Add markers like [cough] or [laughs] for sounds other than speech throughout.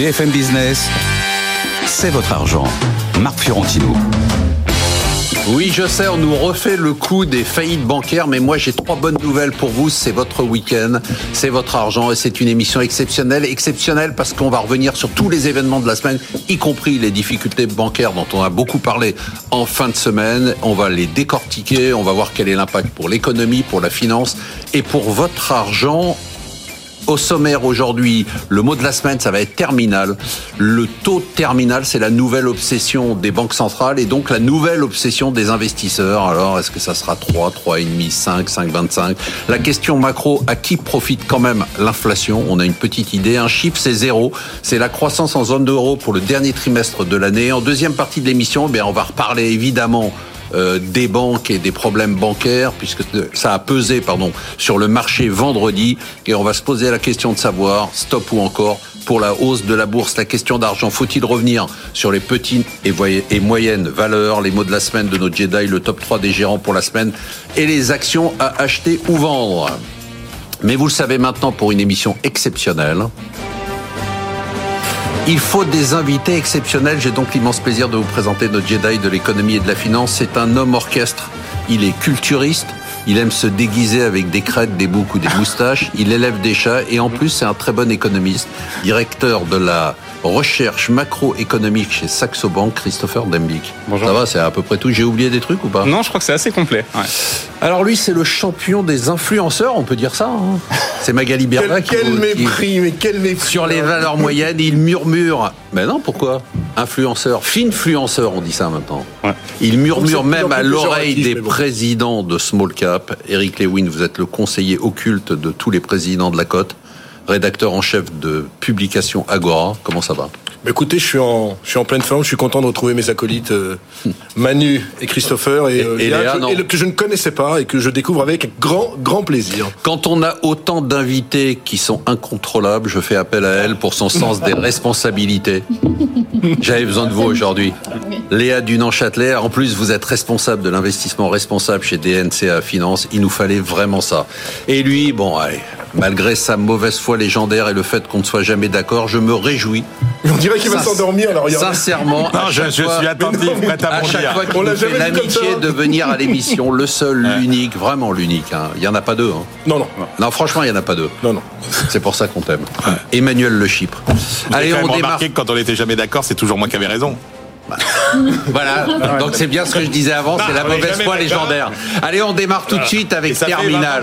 BFM Business, c'est votre argent. Marc Fiorentino. Oui, je sais, on nous refait le coup des faillites bancaires, mais moi j'ai trois bonnes nouvelles pour vous. C'est votre week-end, c'est votre argent et c'est une émission exceptionnelle. Exceptionnelle parce qu'on va revenir sur tous les événements de la semaine, y compris les difficultés bancaires dont on a beaucoup parlé en fin de semaine. On va les décortiquer, on va voir quel est l'impact pour l'économie, pour la finance et pour votre argent au sommaire aujourd'hui, le mot de la semaine, ça va être terminal. Le taux terminal, c'est la nouvelle obsession des banques centrales et donc la nouvelle obsession des investisseurs. Alors, est-ce que ça sera 3, 3,5, 5, 5,25 La question macro, à qui profite quand même l'inflation? On a une petite idée. Un chiffre, c'est zéro. C'est la croissance en zone d'euro pour le dernier trimestre de l'année. En deuxième partie de l'émission, eh on va reparler évidemment euh, des banques et des problèmes bancaires, puisque ça a pesé pardon, sur le marché vendredi. Et on va se poser la question de savoir, stop ou encore, pour la hausse de la bourse, la question d'argent, faut-il revenir sur les petites et, et moyennes valeurs, les mots de la semaine de notre Jedi, le top 3 des gérants pour la semaine, et les actions à acheter ou vendre. Mais vous le savez maintenant pour une émission exceptionnelle. Il faut des invités exceptionnels. J'ai donc l'immense plaisir de vous présenter notre Jedi de l'économie et de la finance. C'est un homme orchestre. Il est culturiste. Il aime se déguiser avec des crêtes, des boucs ou des moustaches. Il élève des chats et en plus c'est un très bon économiste, directeur de la recherche macroéconomique chez Saxo Bank, Christopher Dembick. Bonjour. Ça va, c'est à peu près tout. J'ai oublié des trucs ou pas? Non, je crois que c'est assez complet. Alors lui, c'est le champion des influenceurs, on peut dire ça. Hein. c'est Magali Berda quel, quel mépris, mais quel mépris Sur les valeurs moyennes, il murmure. Mais non, pourquoi? Influenceur, finfluenceur, on dit ça maintenant. Il murmure même à l'oreille des présidents de Small Cap. Eric Lewin, vous êtes le conseiller occulte de tous les présidents de la cote rédacteur en chef de publication Agora. Comment ça va? Bah, Écoutez, je suis, en, je suis en pleine forme. Je suis content de retrouver mes acolytes euh, Manu et Christopher et, euh, Léa, que, je ne connaissais pas et que je découvre avec grand, grand plaisir. Quand on a autant d'invités qui sont incontrôlables, je fais appel à elle pour son sens des responsabilités. [laughs] J'avais besoin de vous aujourd'hui. Léa Dunan-Châtelet, en plus vous êtes responsable de l'investissement responsable chez DNCA Finance. Il nous fallait vraiment ça. Et lui, bon, allez, Malgré sa mauvaise foi légendaire et le fait qu'on ne soit jamais d'accord, je me réjouis. On dirait qu'il va s'endormir alors. Sincèrement, non, je, suis attentif, prêt à, à chaque fois qu'il fait l'amitié de venir à l'émission, le seul, l'unique, vraiment l'unique. Hein. Il y en a pas deux. Hein. Non, non. Non, franchement, il y en a pas deux. Non, non. C'est pour ça qu'on t'aime. Emmanuel Le Chypre. Allez, on démarre. que quand on n'était jamais d'accord, c'est toujours moi qui avais raison. [laughs] voilà, donc c'est bien ce que je disais avant, c'est la mauvaise foi légendaire. Allez, on démarre tout de suite avec Terminal.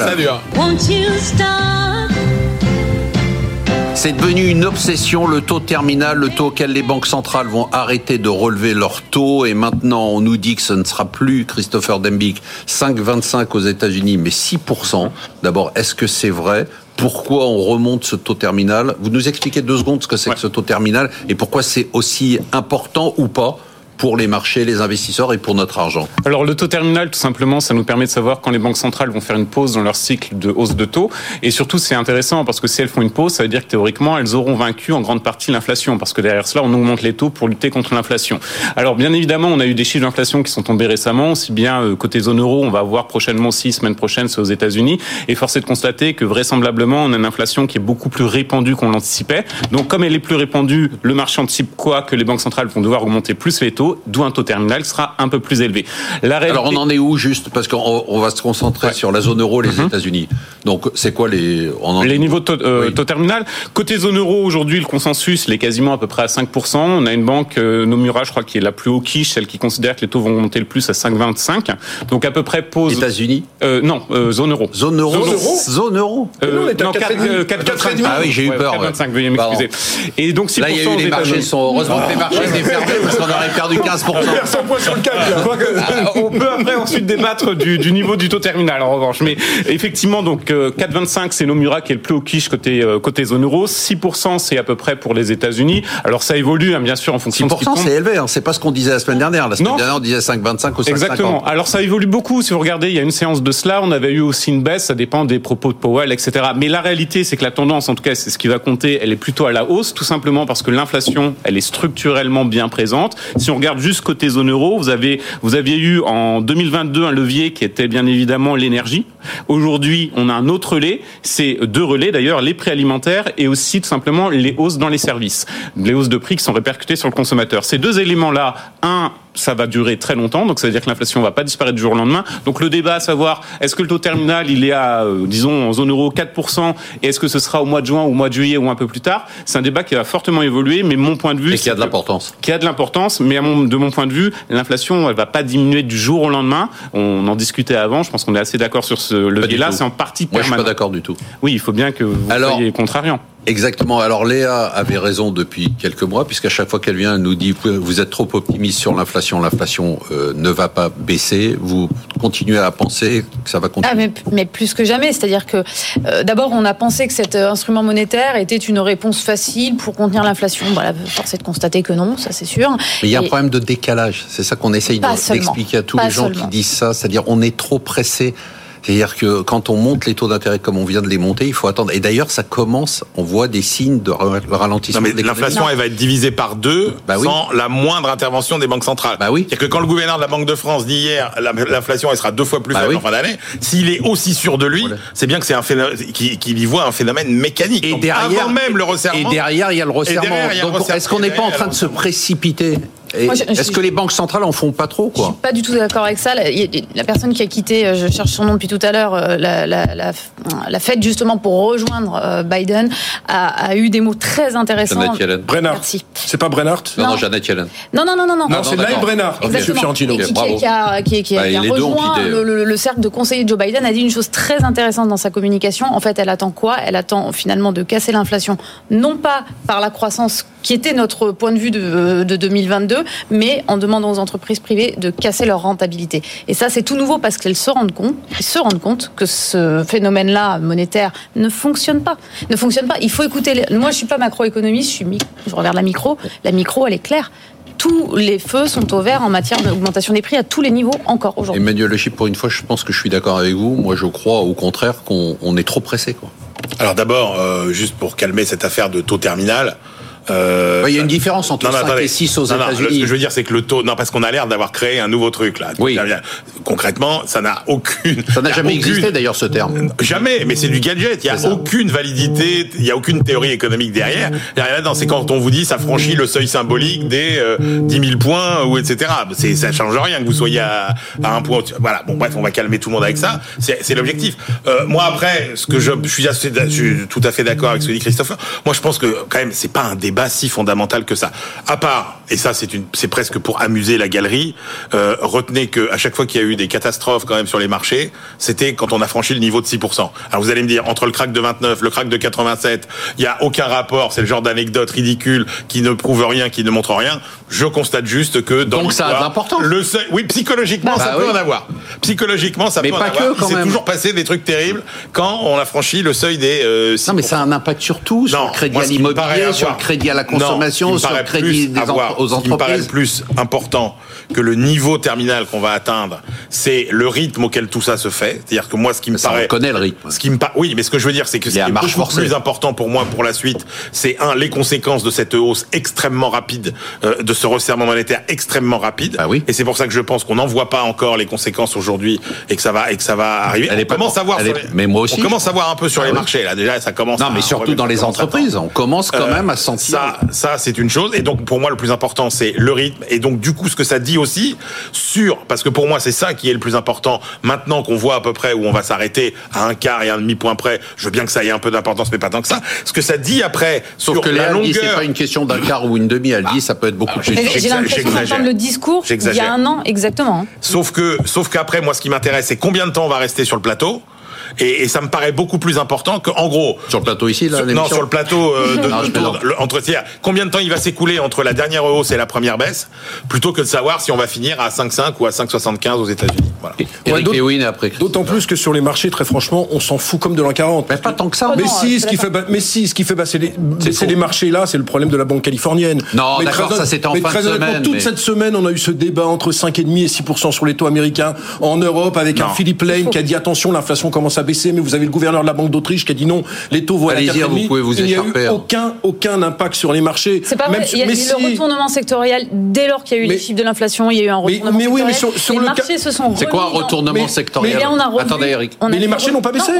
C'est devenu une obsession, le taux terminal, le taux auquel les banques centrales vont arrêter de relever leur taux. Et maintenant, on nous dit que ce ne sera plus, Christopher Dembick, 5,25 aux États-Unis, mais 6%. D'abord, est-ce que c'est vrai? Pourquoi on remonte ce taux terminal? Vous nous expliquez deux secondes ce que c'est que ce taux terminal et pourquoi c'est aussi important ou pas? Pour les marchés, les investisseurs et pour notre argent Alors le taux terminal, tout simplement, ça nous permet de savoir quand les banques centrales vont faire une pause dans leur cycle de hausse de taux. Et surtout, c'est intéressant parce que si elles font une pause, ça veut dire que théoriquement, elles auront vaincu en grande partie l'inflation parce que derrière cela, on augmente les taux pour lutter contre l'inflation. Alors bien évidemment, on a eu des chiffres d'inflation qui sont tombés récemment, aussi bien euh, côté zone euro, on va voir prochainement aussi, semaine prochaine, c'est aux États-Unis. Et force est de constater que vraisemblablement, on a une inflation qui est beaucoup plus répandue qu'on l'anticipait. Donc comme elle est plus répandue, le marché anticipe quoi Que les banques centrales vont devoir augmenter plus les taux d'où un taux terminal sera un peu plus élevé. Alors on en est où juste? Parce qu'on va se concentrer sur la zone euro, les mhm. États-Unis. Donc c'est quoi les Les niveaux de taux, euh, terminal Côté zone euro, aujourd'hui, le consensus, il est quasiment à peu près à 5%. On a une banque, euh, Nomura, je crois, qui est la plus haut quiche, celle qui considère que les taux vont monter le plus à 5,25. Donc à peu près pose... États-Unis? Euh, Non, zone euro. Zone euro? Zone euro, Non, 4,25. Ah oui, j'ai eu peur. 4,25, veuillez m'excuser. Et donc 6% Là, il y a eu les marchés sont... Heureusement que les marchés étaient fermés parce qu'on aurait perdu 15% [laughs] sur le ah, on peut après ensuite débattre du, niveau du taux terminal en revanche. Mais effectivement, donc 4,25 euh, c'est Nomura qui est le plus haut quiche côté euh, côté zone euro. 6% c'est à peu près pour les États-Unis. Alors ça évolue hein, bien sûr en fonction. 6% c'est élevé. Hein. C'est pas ce qu'on disait la semaine dernière. La semaine dernière on disait 5,25 ou 5,50. Exactement. Alors ça évolue beaucoup. Si vous regardez, il y a une séance de cela. On avait eu aussi une baisse. Ça dépend des propos de Powell, etc. Mais la réalité, c'est que la tendance, en tout cas, c'est ce qui va compter. Elle est plutôt à la hausse, tout simplement parce que l'inflation, elle est structurellement bien présente. Si on regarde juste côté zone euro, vous avez vous aviez eu en 2022 un levier qui était bien évidemment l'énergie. Aujourd'hui, on a un autre relais, c'est deux relais d'ailleurs, les prix alimentaires et aussi tout simplement les hausses dans les services, les hausses de prix qui sont répercutées sur le consommateur. Ces deux éléments-là, un ça va durer très longtemps, donc ça veut dire que l'inflation va pas disparaître du jour au lendemain. Donc le débat à savoir, est-ce que le taux terminal, il est à, euh, disons, en zone euro 4%, et est-ce que ce sera au mois de juin au mois de juillet ou un peu plus tard C'est un débat qui va fortement évoluer, mais mon point de vue... Et qui a de l'importance. Qui a de l'importance, mais de mon point de vue, l'inflation, elle va pas diminuer du jour au lendemain. On en discutait avant, je pense qu'on est assez d'accord sur ce levier-là, c'est en partie permanent. Moi, je suis pas d'accord du tout. Oui, il faut bien que vous soyez contrariant. Exactement. Alors Léa avait raison depuis quelques mois, puisqu'à chaque fois qu'elle vient, elle nous dit vous êtes trop optimiste sur l'inflation. L'inflation euh, ne va pas baisser. Vous continuez à penser que ça va continuer. Ah, mais, plus que jamais. C'est-à-dire que euh, d'abord, on a pensé que cet euh, instrument monétaire était une réponse facile pour contenir l'inflation. Voilà, force est de constater que non, ça c'est sûr. Mais il y a un problème de décalage. C'est ça qu'on essaye d'expliquer à tous les gens qui disent ça. C'est-à-dire on est trop pressé c'est-à-dire que quand on monte les taux d'intérêt comme on vient de les monter, il faut attendre. Et d'ailleurs, ça commence, on voit des signes de ralentissement. Non, mais l'inflation, elle va être divisée par deux bah sans la moindre intervention des banques centrales. Bah oui. C'est-à-dire que quand le gouverneur de la Banque de France dit hier, l'inflation, elle sera deux fois plus bah faible en fin d'année, s'il est aussi sûr de lui, c'est bien que c'est un phénomène, qu'il y voit un phénomène mécanique. Et derrière, avant même le resserrement. Et derrière, il y a le resserrement. Donc, est-ce qu'on n'est pas en train de se précipiter est-ce que les banques centrales en font pas trop quoi Je suis pas du tout d'accord avec ça. La, personne qui a quitté, euh, je cherche son nom depuis tout à l'heure, euh, la, la, la, fête justement pour rejoindre euh, Biden, a, eu des mots très intéressants. Janet Yellen. Brennard. Merci. C'est pas Brennard? Non, non, Janet Yellen. Non, non, non, non, non. Non, c'est Live Brennard. Monsieur Fiorentino. Qui, qui, a, qui, qui a, bah, rejoint le, cercle de conseillers de Joe Biden a dit une chose très intéressante dans sa communication. En fait, elle attend quoi? Elle attend finalement de casser l'inflation, non pas par la croissance qui était notre point de vue de, de 2022, mais en demandant aux entreprises privées de casser leur rentabilité. Et ça, c'est tout nouveau parce qu'elles se rendent compte, se rendent compte que ce phénomène-là monétaire ne fonctionne pas. Ne fonctionne pas. Il faut écouter. Moi, je suis pas macroéconomiste. Je suis je regarde la micro. La micro, elle est claire tous les feux sont au vert en matière d'augmentation des prix à tous les niveaux encore aujourd'hui. Emmanuel Le Chip, pour une fois, je pense que je suis d'accord avec vous. Moi, je crois au contraire qu'on est trop pressé. Quoi. Alors d'abord, euh, juste pour calmer cette affaire de taux terminal, euh, il y a une différence entre non, 5 et 6 aux États-Unis. Ce que je veux dire, c'est que le taux, non, parce qu'on a l'air d'avoir créé un nouveau truc là. Oui. Concrètement, ça n'a aucune. Ça n'a jamais existé d'ailleurs ce terme. Jamais, mais c'est du gadget. Il y a aucune validité, il y a aucune théorie économique derrière. Là, c'est quand on vous dit ça franchit le seuil symbolique des euh, 10 000 points ou etc. C'est ça change rien que vous soyez à, à, un point. Voilà. Bon bref, on va calmer tout le monde avec ça. C'est l'objectif. Euh, moi après, ce que je, je suis, assez, je suis tout à fait d'accord avec ce que dit Christopher. Moi, je pense que quand même, c'est pas un débat si fondamental que ça. À part, et ça c'est une, c'est presque pour amuser la galerie, euh, retenez que à chaque fois qu'il y a eu des catastrophes quand même sur les marchés, c'était quand on a franchi le niveau de 6%. Alors vous allez me dire, entre le crack de 29, le crack de 87, il y a aucun rapport, c'est le genre d'anecdote ridicule qui ne prouve rien, qui ne montre rien. Je constate juste que dans Donc ça a d'importance. Le oui, psychologiquement, ça bah peut en avoir. Psychologiquement, ça mais peut en avoir. Que, il s'est toujours passé des trucs terribles quand on a franchi le seuil des. Euh, non, mais ça a un impact sur tout, sur le crédit à l'immobilier, sur le crédit à la consommation, sur le crédit des aux entreprises. Ce qui me paraît le plus important que le niveau terminal qu'on va atteindre, c'est le rythme auquel tout ça se fait. C'est-à-dire que moi, ce qui me ça, paraît, on connaît le rythme. Ce qui me oui, mais ce que je veux dire, c'est que ce qui est beaucoup plus important pour moi pour la suite, c'est un les conséquences de cette hausse extrêmement rapide, euh, de ce resserrement monétaire extrêmement rapide. Ah oui. Et c'est pour ça que je pense qu'on n'en voit pas encore les conséquences aujourd'hui et que ça va et que ça va arriver. Elle on commence à voir. Mais moi aussi. On commence à voir un peu sur ah les marchés là. Déjà, ça commence. Non, mais surtout dans les entreprises, on commence quand euh, même à sentir. Ça, ça, c'est une chose. Et donc pour moi, le plus important, c'est le rythme. Et donc du coup, ce que ça dit aussi sur, parce que pour moi, c'est ça qui est le plus important. Maintenant qu'on voit à peu près où on va s'arrêter à un quart et un demi point près, je veux bien que ça ait un peu d'importance, mais pas tant que ça. Ce que ça dit après Sauf sur que la longueur. c'est pas une question d'un quart ou une demi. Elle dit ça peut être beaucoup plus. J'ai l'impression d'entendre le discours il y a un an exactement. Sauf que, sauf qu'après, moi, ce qui m'intéresse, c'est combien de temps on va rester sur le plateau. Et, et, ça me paraît beaucoup plus important que, en gros. Sur le plateau ici, là, Non, sur le plateau euh, de, non, entre tiers. Combien de temps il va s'écouler entre la dernière hausse et la première baisse, plutôt que de savoir si on va finir à 5,5 ou à 5,75 aux États-Unis. D'autant plus que sur les marchés, très franchement, on s'en fout comme de l'an 40. Mais pas tant que ça. Mais si, ce qui fait, mais si, ce qui fait baisser les, les marchés là, c'est le problème de la banque californienne. Non, d'accord, ça c'était en fin de semaine. Toute cette semaine, on a eu ce débat entre 5,5 et 6% sur les taux américains en Europe avec un Philippe Lane qui a dit attention, l'inflation commence à baisser, mais vous avez le gouverneur de la Banque d'Autriche qui a dit non, les taux vont à vous pouvez vous Il n'y a eu aucun, aucun impact sur les marchés. C'est pas vrai. il y a eu le retournement sectoriel dès lors qu'il y a eu les chiffres de l'inflation. Il y a eu un retournement mais, oui, mais sur, sur les le marchés se sont. C'est quoi un retournement sectoriel Attendez, Eric. Mais les marchés n'ont pas baissé.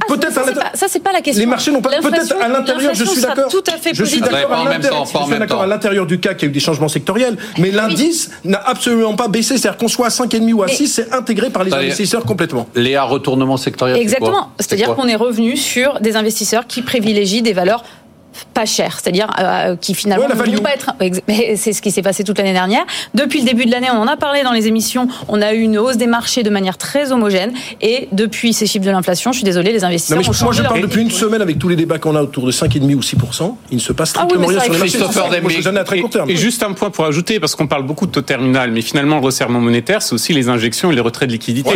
Ah, peut-être ça, c'est pas, la question. Les marchés n'ont pas. Peut-être à l'intérieur, je suis d'accord. Tout à fait. Je suis d'accord à l'intérieur du CAC, il y a eu des changements sectoriels, mais l'indice n'a absolument pas baissé. C'est-à-dire qu'on soit à 5,5 ou à 6, c'est intégré par les investisseurs complètement. Léa, retournement sectoriel. Exactement. C'est-à-dire qu'on est revenu sur des investisseurs qui privilégient des valeurs pas cher, c'est-à-dire euh, qui finalement ne vont pas être. [laughs] C'est ce qui s'est passé toute l'année dernière. Depuis le début de l'année, on en a parlé dans les émissions. On a eu une hausse des marchés de manière très homogène. Et depuis ces chiffres de l'inflation, je suis désolé, les investisseurs. Non, mais moi, je parle depuis une semaine avec tous les débats qu'on a autour de 5,5 ou 6 Il ne se passe ah strictement rien sur les marchés. Et, juste un point pour ajouter, parce qu'on parle beaucoup de taux terminal, mais finalement le resserrement monétaire, c'est aussi les injections et les retraits de liquidité.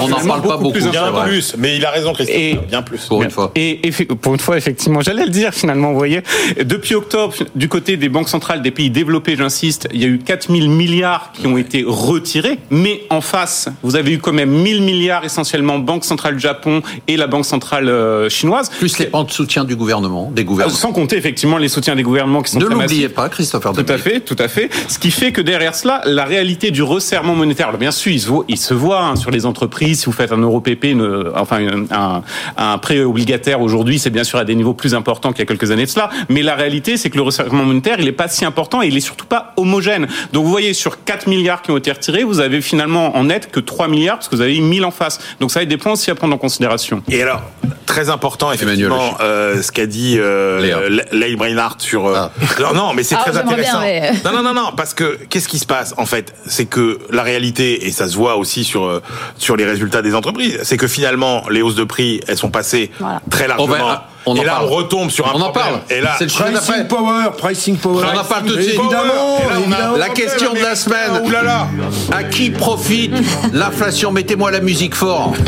on n'en parle pas beaucoup. Plus, bien plus, mais il a raison, Christophe. bien plus. Pour une fois. Et pour une fois, effectivement, j'allais le dire finalement voyez. Depuis octobre, du côté des banques centrales des pays développés, j'insiste, il y a eu 4000 milliards qui ont été retirés, mais en face, vous avez eu quand même 1000 milliards essentiellement Banque centrale du Japon et la Banque centrale euh, chinoise. Plus les plans de soutien du gouvernement, des gouvernements. Sans compter effectivement les soutiens des gouvernements qui sont Ne l'oubliez pas, Christopher. Tout à fait, tout à fait. Ce qui fait que derrière cela, la réalité du resserrement monétaire, bien sûr, il se voit, il se voit hein, sur les entreprises. Si vous faites un euro PP, enfin un, un prêt obligataire aujourd'hui, c'est bien sûr à des niveaux plus importants qu'il y a quelques années de cela. Mais la réalité, c'est que le resserrement monétaire, il n'est pas si important et il est surtout pas homogène. Donc vous voyez, sur 4 milliards qui ont été retirés, vous avez finalement en net que 3 milliards parce que vous avez 1000 en face. Donc ça a des points aussi à prendre en considération. Et alors, très important, effectivement, euh, ce qu'a dit euh, Leigh Brainard sur... Euh, ah. [laughs] Non, non, mais c'est ah, très intéressant. Non, non, non, non, parce que qu'est-ce qui se passe, en fait? C'est que la réalité, et ça se voit aussi sur, euh, sur les résultats des entreprises, c'est que finalement, les hausses de prix, elles sont passées très largement... On et là, on retombe sur un on en parle. Et là, c'est le pricing power, pricing power. On en parle tout de suite. Évidemment. la question de la semaine. Oulala. À qui profite l'inflation? Mettez-moi la musique fort. [laughs]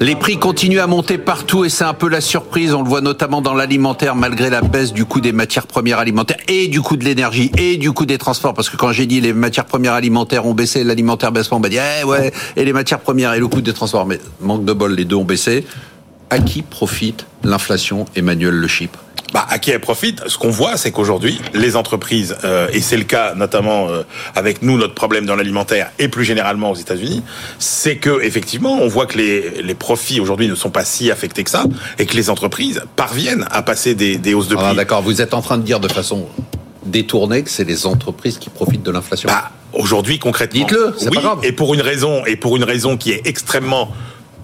Les prix continuent à monter partout et c'est un peu la surprise. On le voit notamment dans l'alimentaire malgré la baisse du coût des matières premières alimentaires et du coût de l'énergie et du coût des transports. Parce que quand j'ai dit les matières premières alimentaires ont baissé, l'alimentaire baisse pas, on m'a dit eh ouais et les matières premières et le coût des transports. Mais manque de bol, les deux ont baissé à qui profite l'inflation, Emmanuel Le Chypre? Bah, à qui elle profite Ce qu'on voit, c'est qu'aujourd'hui, les entreprises, euh, et c'est le cas notamment euh, avec nous, notre problème dans l'alimentaire, et plus généralement aux États-Unis, c'est que effectivement, on voit que les, les profits aujourd'hui ne sont pas si affectés que ça, et que les entreprises parviennent à passer des, des hausses de ah, prix. D'accord, vous êtes en train de dire de façon détournée que c'est les entreprises qui profitent de l'inflation. Bah, aujourd'hui, concrètement, dites-le, c'est oui, pas grave. Et pour une raison, et pour une raison qui est extrêmement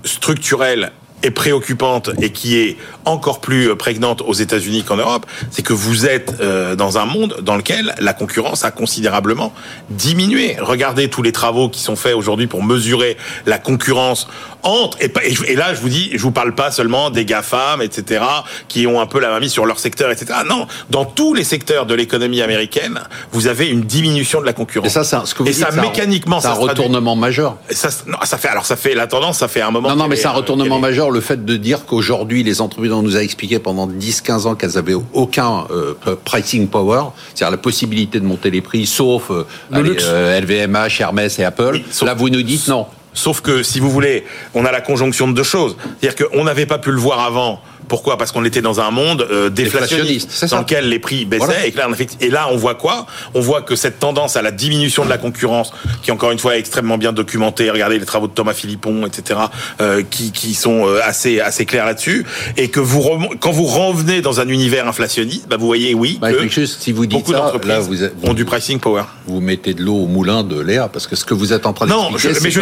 structurelle est préoccupante et qui est encore plus prégnante aux États-Unis qu'en Europe, c'est que vous êtes euh, dans un monde dans lequel la concurrence a considérablement diminué. Regardez tous les travaux qui sont faits aujourd'hui pour mesurer la concurrence entre et, et, là je vous dis, je vous parle pas seulement des GAFAM, etc., qui ont un peu la main mise sur leur secteur, etc. Non, dans tous les secteurs de l'économie américaine, vous avez une diminution de la concurrence. Et ça, ça ce que vous et ça, mécaniquement, c'est un retournement majeur. Ça, non, ça fait alors ça fait la tendance, ça fait un moment. Non, non, mais c'est un retournement majeur le fait de dire qu'aujourd'hui, les entreprises, on nous a expliqué pendant 10-15 ans qu'elles avaient aucun euh, pricing power, c'est-à-dire la possibilité de monter les prix, sauf euh, LVMH, euh, Hermès et Apple. Là, vous nous dites non. Sauf que, si vous voulez, on a la conjonction de deux choses. C'est-à-dire qu'on n'avait pas pu le voir avant pourquoi? Parce qu'on était dans un monde euh, déflationniste, dans lequel les prix baissaient. Et, là, on voit quoi? On voit que cette tendance à la diminution de la concurrence, qui encore une fois est extrêmement bien documentée, regardez les travaux de Thomas Philippon, etc., euh, qui, qui, sont euh, assez, assez clairs là-dessus, et que vous quand vous revenez dans un univers inflationniste, bah, vous voyez, oui, bah, que juste, si vous dites beaucoup d'entreprises ont du pricing power. Vous mettez de l'eau au moulin de Léa, parce que ce que vous êtes en train de non, c'est que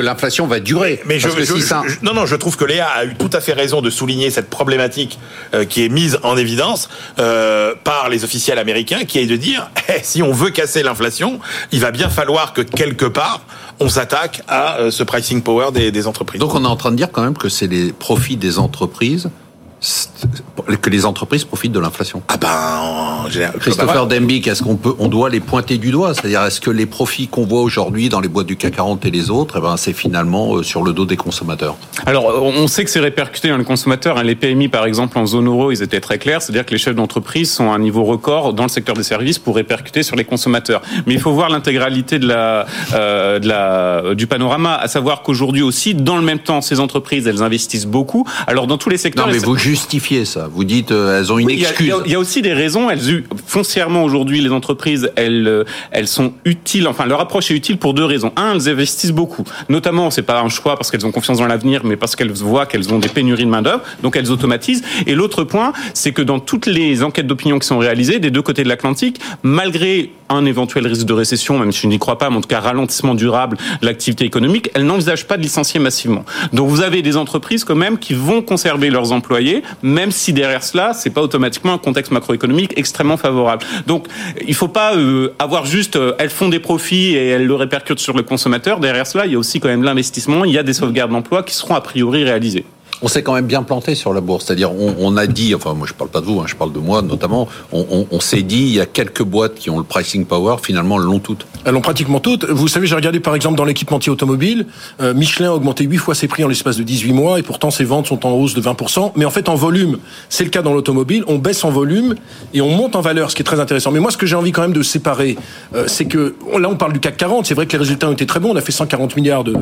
l'inflation va, que durer. Je, non, non, je trouve que Léa a eu tout à fait raison de souligner cette problématique euh, qui est mise en évidence euh, par les officiels américains, qui est de dire [laughs] eh, si on veut casser l'inflation, il va bien falloir que quelque part on s'attaque à euh, ce pricing power des, des entreprises. Donc on est en train de dire quand même que c'est les profits des entreprises que les entreprises profitent de l'inflation. Ah ben, Christopher Dembick, est-ce qu'on peut, on doit les pointer du doigt? C'est-à-dire, est-ce que les profits qu'on voit aujourd'hui dans les boîtes du CAC 40 et les autres, eh ben, c'est finalement euh, sur le dos des consommateurs? Alors, on sait que c'est répercuté dans les consommateurs. Hein. Les PMI, par exemple, en zone euro, ils étaient très clairs. C'est-à-dire que les chefs d'entreprise sont à un niveau record dans le secteur des services pour répercuter sur les consommateurs. Mais il faut voir l'intégralité de la, euh, de la, du panorama, à savoir qu'aujourd'hui aussi, dans le même temps, ces entreprises, elles investissent beaucoup. Alors, dans tous les secteurs. Non, mais vous justifiez ça. Vous dites, euh, elles ont une excuse. Il y, a aussi des raisons. Elles, foncièrement aujourd'hui, les entreprises, elles, euh, elles sont utiles. Enfin, leur approche est utile pour deux raisons. Un, elles investissent beaucoup. Notamment, c'est pas un choix parce qu'elles ont confiance dans l'avenir, mais parce qu'elles voient qu'elles ont des pénuries de main d'œuvre. Donc, elles automatisent. Et l'autre point, c'est que dans toutes les enquêtes d'opinion qui sont réalisées des deux côtés de l'Atlantique, malgré un éventuel risque de récession, même si je n'y crois pas, mais en tout cas ralentissement durable de l'activité économique, elles n'envisagent pas de licencier massivement. Donc vous avez des entreprises quand même qui vont conserver leurs employés, même si derrière cela, c'est pas automatiquement un contexte macroéconomique extrêmement favorable. Donc il faut pas euh, avoir juste euh, elles font des profits et elles le répercutent sur le consommateur. Derrière cela, il y a aussi quand même l'investissement, il y a des sauvegardes d'emploi qui seront a priori réalisées on s'est quand même bien planté sur la bourse. C'est-à-dire, on, a dit, enfin, moi je parle pas de vous, hein, je parle de moi notamment, on, s'est dit, il y a quelques boîtes qui ont le pricing power, finalement, elles l'ont toutes. Elles l'ont pratiquement toutes. Vous savez, j'ai regardé par exemple dans l'équipementier automobile, euh, Michelin a augmenté 8 fois ses prix en l'espace de 18 mois, et pourtant ses ventes sont en hausse de 20%. Mais en fait, en volume, c'est le cas dans l'automobile, on baisse en volume et on monte en valeur, ce qui est très intéressant. Mais moi, ce que j'ai envie quand même de séparer, euh, c'est que, là, on parle du CAC 40, c'est vrai que les résultats ont été très bons, on a fait 140 milliards de,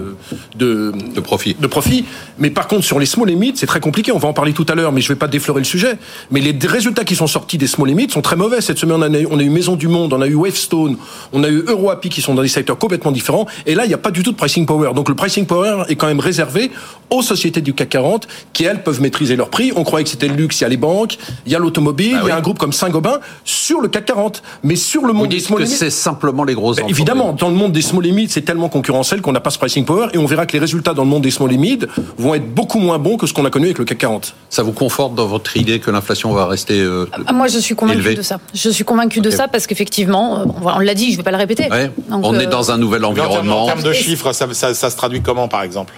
de, de profit. De profit. Mais par contre, sur les small limits, c'est très compliqué on va en parler tout à l'heure, mais je ne vais pas déflorer le sujet. Mais les résultats qui sont sortis des small limits sont très mauvais. Cette semaine, on a, eu, on a eu Maison du Monde, on a eu Wavestone, on a eu EuroAPI qui sont dans des secteurs complètement différents. Et là, il n'y a pas du tout de pricing power. Donc le pricing power est quand même réservé aux sociétés du CAC 40 qui, elles, peuvent maîtriser leurs prix. On croyait que c'était le luxe, il y a les banques, il y a l'automobile, bah il y a un groupe comme Saint-Gobain sur le CAC 40. Mais sur le monde des small limits. c'est simplement les grosses ben, Évidemment, dans le monde des small limits, c'est tellement concurrentiel qu'on n'a pas ce pricing power et on verra que les résultats dans le monde des small limits vont être beaucoup moins bons que ce qu'on a connu avec le CAC 40. Ça vous conforte dans votre idée que l'inflation va rester euh, ah, Moi, je suis convaincu de ça. Je suis convaincu de ça parce qu'effectivement, euh, on l'a dit, je ne vais pas le répéter. on est euh, dans un nouvel environnement. En termes de chiffres, ça, ça se traduit comment, par exemple?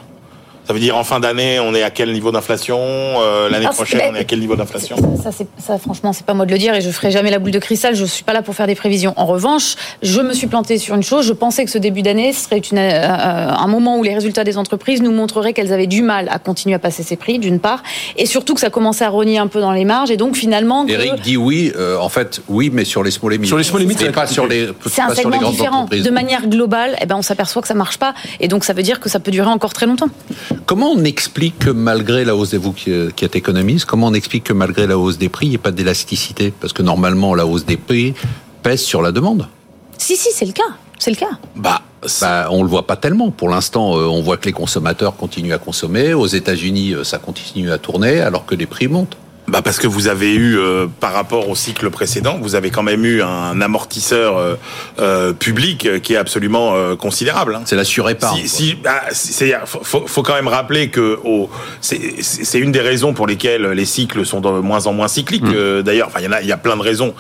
Ça veut dire en fin d'année, on est à quel niveau d'inflation euh, L'année ah, prochaine, on est à quel niveau d'inflation ça, ça, ça, franchement, c'est pas moi de le dire et je ferai jamais la boule de cristal. Je suis pas là pour faire des prévisions. En revanche, je me suis planté sur une chose. Je pensais que ce début d'année serait une, euh, un moment où les résultats des entreprises nous montreraient qu'elles avaient du mal à continuer à passer ces prix, d'une part, et surtout que ça commençait à rogner un peu dans les marges. Et donc finalement, Eric dit oui. Euh, en fait, oui, mais sur les small limits. Sur les small limits, pas sur les. C'est un segment différent. De manière globale, eh ben, on s'aperçoit que ça marche pas, et donc ça veut dire que ça peut durer encore très longtemps. Comment on explique que malgré la hausse des vous qui, qui êtes économiste, comment on explique que malgré la hausse des prix, il n'y ait pas d'élasticité? Parce que normalement, la hausse des prix pèse sur la demande. Si, si, c'est le cas. C'est le cas. Bah, bah, on le voit pas tellement. Pour l'instant, euh, on voit que les consommateurs continuent à consommer. Aux États-Unis, euh, ça continue à tourner alors que les prix montent bah parce que vous avez eu, euh, par rapport au cycle précédent, vous avez quand même eu un amortisseur euh, euh public qui est absolument euh, considérable. Hein. C'est la surépargne. Si, si bah, c'est, faut, faut, quand même rappeler que c'est, une des raisons pour lesquelles les cycles sont de moins en moins cycliques. Mm. D'ailleurs, enfin, il y en a, il y a plein de raisons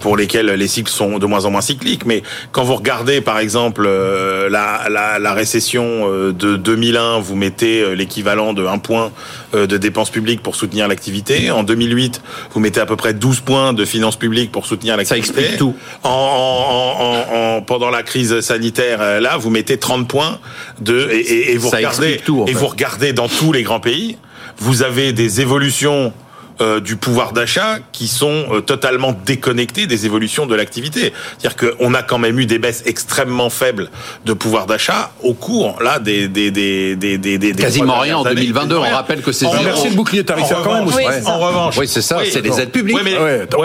pour lesquelles les cycles sont de moins en moins cycliques. Mais quand vous regardez, par exemple, la, la, la récession de 2001, vous mettez l'équivalent de un point de dépenses publiques pour soutenir l'activité. En 2008, vous mettez à peu près 12 points de finances publiques pour soutenir l'activité. Ça explique tout. En, pendant la crise sanitaire, euh, là, vous mettez 30 points de et, vous regardez et vous regardez dans tous les grands pays, vous avez des évolutions euh, du pouvoir d'achat qui sont euh, totalement déconnectés des évolutions de l'activité. C'est-à-dire qu'on a quand même eu des baisses extrêmement faibles de pouvoir d'achat au cours là des des des des des, quasiment rien en 2022. On rappelle que c'est remercie le bouclier tarifaire quand même. Oui, En revanche, oui c'est ça, c'est des aides publiques. Oui,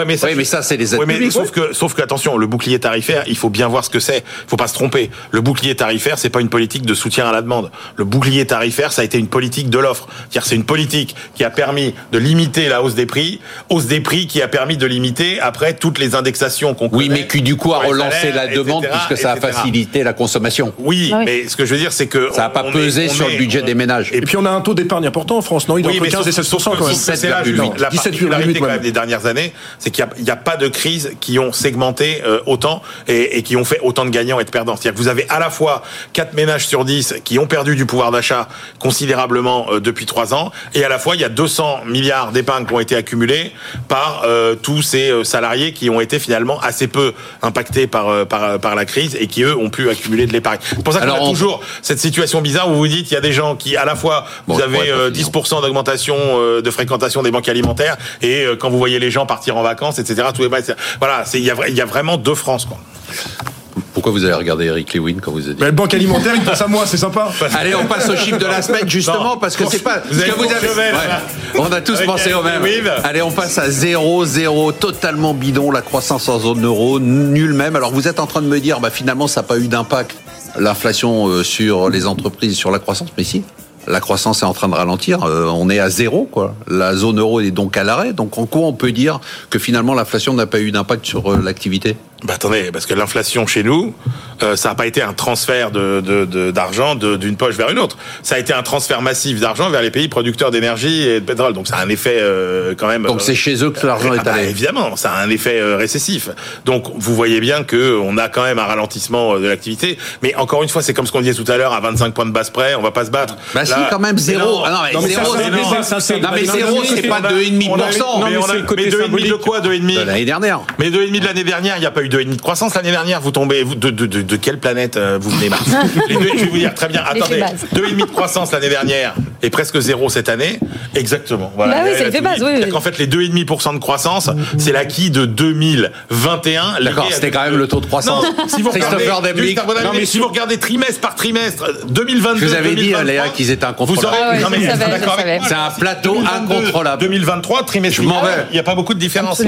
mais, ça, mais ça c'est des aides publiques. Sauf que sauf que attention, le bouclier tarifaire, il faut bien voir ce que c'est. Il faut pas se tromper. Le bouclier tarifaire, c'est pas une politique de soutien à la demande. Le bouclier tarifaire, ça a été une politique de l'offre. C'est-à-dire c'est une politique qui a permis de limiter la hausse des prix, hausse des prix qui a permis de limiter après toutes les indexations qu'on. Oui, mais qui du coup a relancé la demande puisque ça a facilité la consommation. Oui, mais ce que je veux dire, c'est que ça n'a pas pesé sur le budget des ménages. Et puis on a un taux d'épargne important en France, non? Il est entre 15 et 16 quand même. 17,8. La particularité quand même des dernières années, c'est qu'il n'y a, pas de crises qui ont segmenté euh, autant et, qui ont fait autant de gagnants et de perdants. C'est-à-dire que vous avez à la fois 4 ménages sur 10 qui ont perdu du pouvoir d'achat considérablement euh, depuis 3 ans, et à la fois il y a 200 milliards d'épargne ont été accumulés par tous ces salariés qui ont été finalement assez peu impactés par, par, par la crise et qui, eux, ont pu accumuler de l'épargne. C'est pour ça qu'on a toujours cette situation bizarre où vous dites, il y a des gens qui, à la fois, vous avez 10% d'augmentation de fréquentation des banques alimentaires et quand vous voyez les gens partir en vacances, etc., tous les, voilà, il y a, y a vraiment deux France, quoi. Pourquoi vous avez regardé Eric Lewin quand vous êtes dit Le Banque alimentaire, il passe à moi, c'est sympa. [laughs] Allez, on passe au chiffre de la semaine, justement, parce que c'est pas. Vous avez, vous avez... On a tous pensé au même. Allez, on passe à 0, 0, totalement bidon, la croissance en zone euro, nul même. Alors vous êtes en train de me dire, bah, finalement, ça n'a pas eu d'impact, l'inflation euh, sur les entreprises, sur la croissance, mais si la croissance est en train de ralentir. Euh, on est à zéro, quoi. La zone euro est donc à l'arrêt. Donc en quoi on peut dire que finalement l'inflation n'a pas eu d'impact sur euh, l'activité? Bah attendez, parce que l'inflation chez nous, euh, ça n'a pas été un transfert de d'argent de, d'une poche vers une autre. Ça a été un transfert massif d'argent vers les pays producteurs d'énergie et de pétrole. Donc ça a un effet euh, quand même. Donc c'est chez eux que l'argent est ah bah, allé. évidemment, ça a un effet euh, récessif. Donc vous voyez bien que on a quand même un ralentissement de l'activité. Mais encore une fois, c'est comme ce qu'on disait tout à l'heure, à 25 points de base près, on va pas se battre. Bah si, quand même zéro. Ah non, mais zéro, mais zéro, c'est pas 2,5%. Mais, on a, mais 2,5 de quoi 2,5 L'année dernière. Mais 2,5 de l'année dernière, il n'y a pas eu 2,5 de croissance l'année dernière. Vous tombez vous, de, de, de, de, quelle planète euh, vous venez [laughs] les deux, Je vais vous dire très bien. Attendez, 2,5 de croissance l'année dernière et presque zéro cette année. Exactement. Voilà. Bah oui, c'est fait base. Oui, En fait, les 2,5% de croissance, c'est l'acquis de 2021. D'accord, c'était quand même le taux de croissance. Non, si vous regardez, non, mais si vous regardez trimestre par trimestre, 2022. Je vous avais dit, Léa, qu'ils étaient incontrôlables. Vous non, mais c'est un plateau incontrôlable. 2023, trimestre. Je m'en vais. Il n'y a pas beaucoup de différence.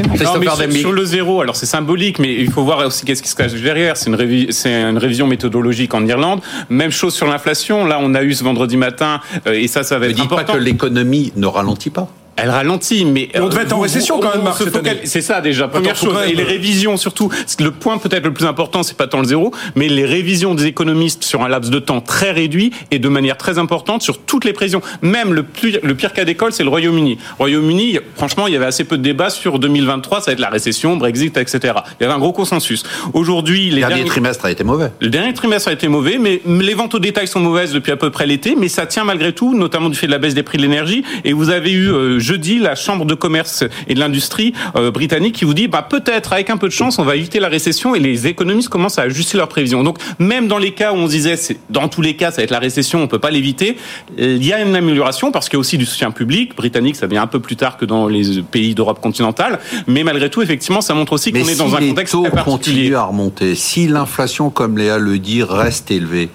sur le zéro, alors c'est symbolique, mais il faut voir aussi qu'est-ce qui se cache derrière. C'est une, une, révision méthodologique en Irlande. Même chose sur l'inflation. Là, on a eu ce vendredi matin, euh, et ça, ça va être ne dites pas que l'économie ne ralentit pas elle ralentit, mais on devait être en récession quand même. Marc, c'est ça déjà. Première chose. Et les révisions surtout. Le point peut-être le plus important, c'est pas tant le zéro, mais les révisions des économistes sur un laps de temps très réduit et de manière très importante sur toutes les prévisions. Même le, plus, le pire cas d'école, c'est le Royaume-Uni. Royaume-Uni, franchement, il y avait assez peu de débats sur 2023, ça va être la récession, Brexit, etc. Il y avait un gros consensus. Aujourd'hui, les le dernier trimestre a été mauvais. Le dernier trimestre a été mauvais, mais les ventes au détail sont mauvaises depuis à peu près l'été, mais ça tient malgré tout, notamment du fait de la baisse des prix de l'énergie. Et vous avez eu euh, jeudi la chambre de commerce et de l'industrie euh, britannique qui vous dit bah peut-être avec un peu de chance on va éviter la récession et les économistes commencent à ajuster leurs prévisions. Donc même dans les cas où on se disait dans tous les cas ça va être la récession, on peut pas l'éviter, il y a une amélioration parce qu'il y a aussi du soutien public britannique, ça vient un peu plus tard que dans les pays d'Europe continentale, mais malgré tout effectivement ça montre aussi qu'on est dans un contexte très particulier. à remonter, si l'inflation comme Léa le dit reste élevée,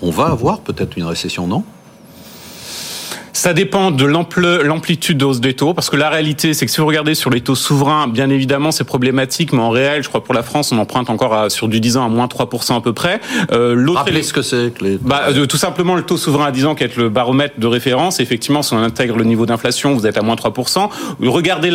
on va avoir peut-être une récession, non? Ça dépend de l'amplitude de hausse des taux, parce que la réalité, c'est que si vous regardez sur les taux souverains, bien évidemment, c'est problématique, mais en réel, je crois pour la France, on emprunte encore à, sur du 10 ans à moins 3% à peu près. Euh, L'autre ce que c'est. Les... Bah, euh, tout simplement, le taux souverain à 10 ans, qui est le baromètre de référence, effectivement, si on intègre le niveau d'inflation, vous êtes à moins 3%. Regardez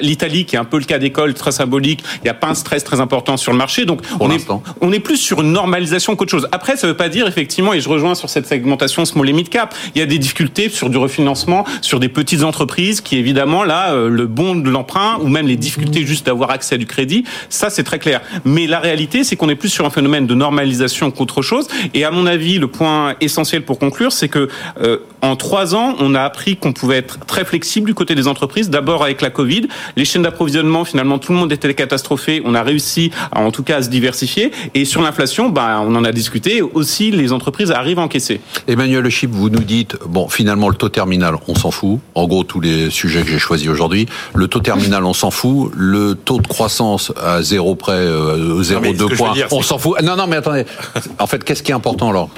l'Italie, qui est un peu le cas d'école, très symbolique. Il n'y a pas un stress très important sur le marché. Donc, on est, on est plus sur une normalisation qu'autre chose. Après, ça ne veut pas dire, effectivement, et je rejoins sur cette segmentation small et mid cap, il y a des difficultés sur du refinancement sur des petites entreprises qui évidemment là euh, le bon de l'emprunt ou même les difficultés juste d'avoir accès à du crédit, ça c'est très clair. Mais la réalité c'est qu'on est plus sur un phénomène de normalisation qu'autre chose. Et à mon avis le point essentiel pour conclure c'est que euh, en trois ans on a appris qu'on pouvait être très flexible du côté des entreprises. D'abord avec la Covid, les chaînes d'approvisionnement finalement tout le monde était catastrophé. On a réussi en tout cas à se diversifier. Et sur l'inflation, bah, on en a discuté aussi. Les entreprises arrivent à encaisser. Emmanuel Le Chip, vous nous dites bon finalement le taux terminal, on s'en fout. En gros, tous les sujets que j'ai choisis aujourd'hui. Le taux terminal, on s'en fout. Le taux de croissance à zéro près, euh, 0,2 points, on s'en fout. Non, non, mais attendez. En fait, qu'est-ce qui est important alors?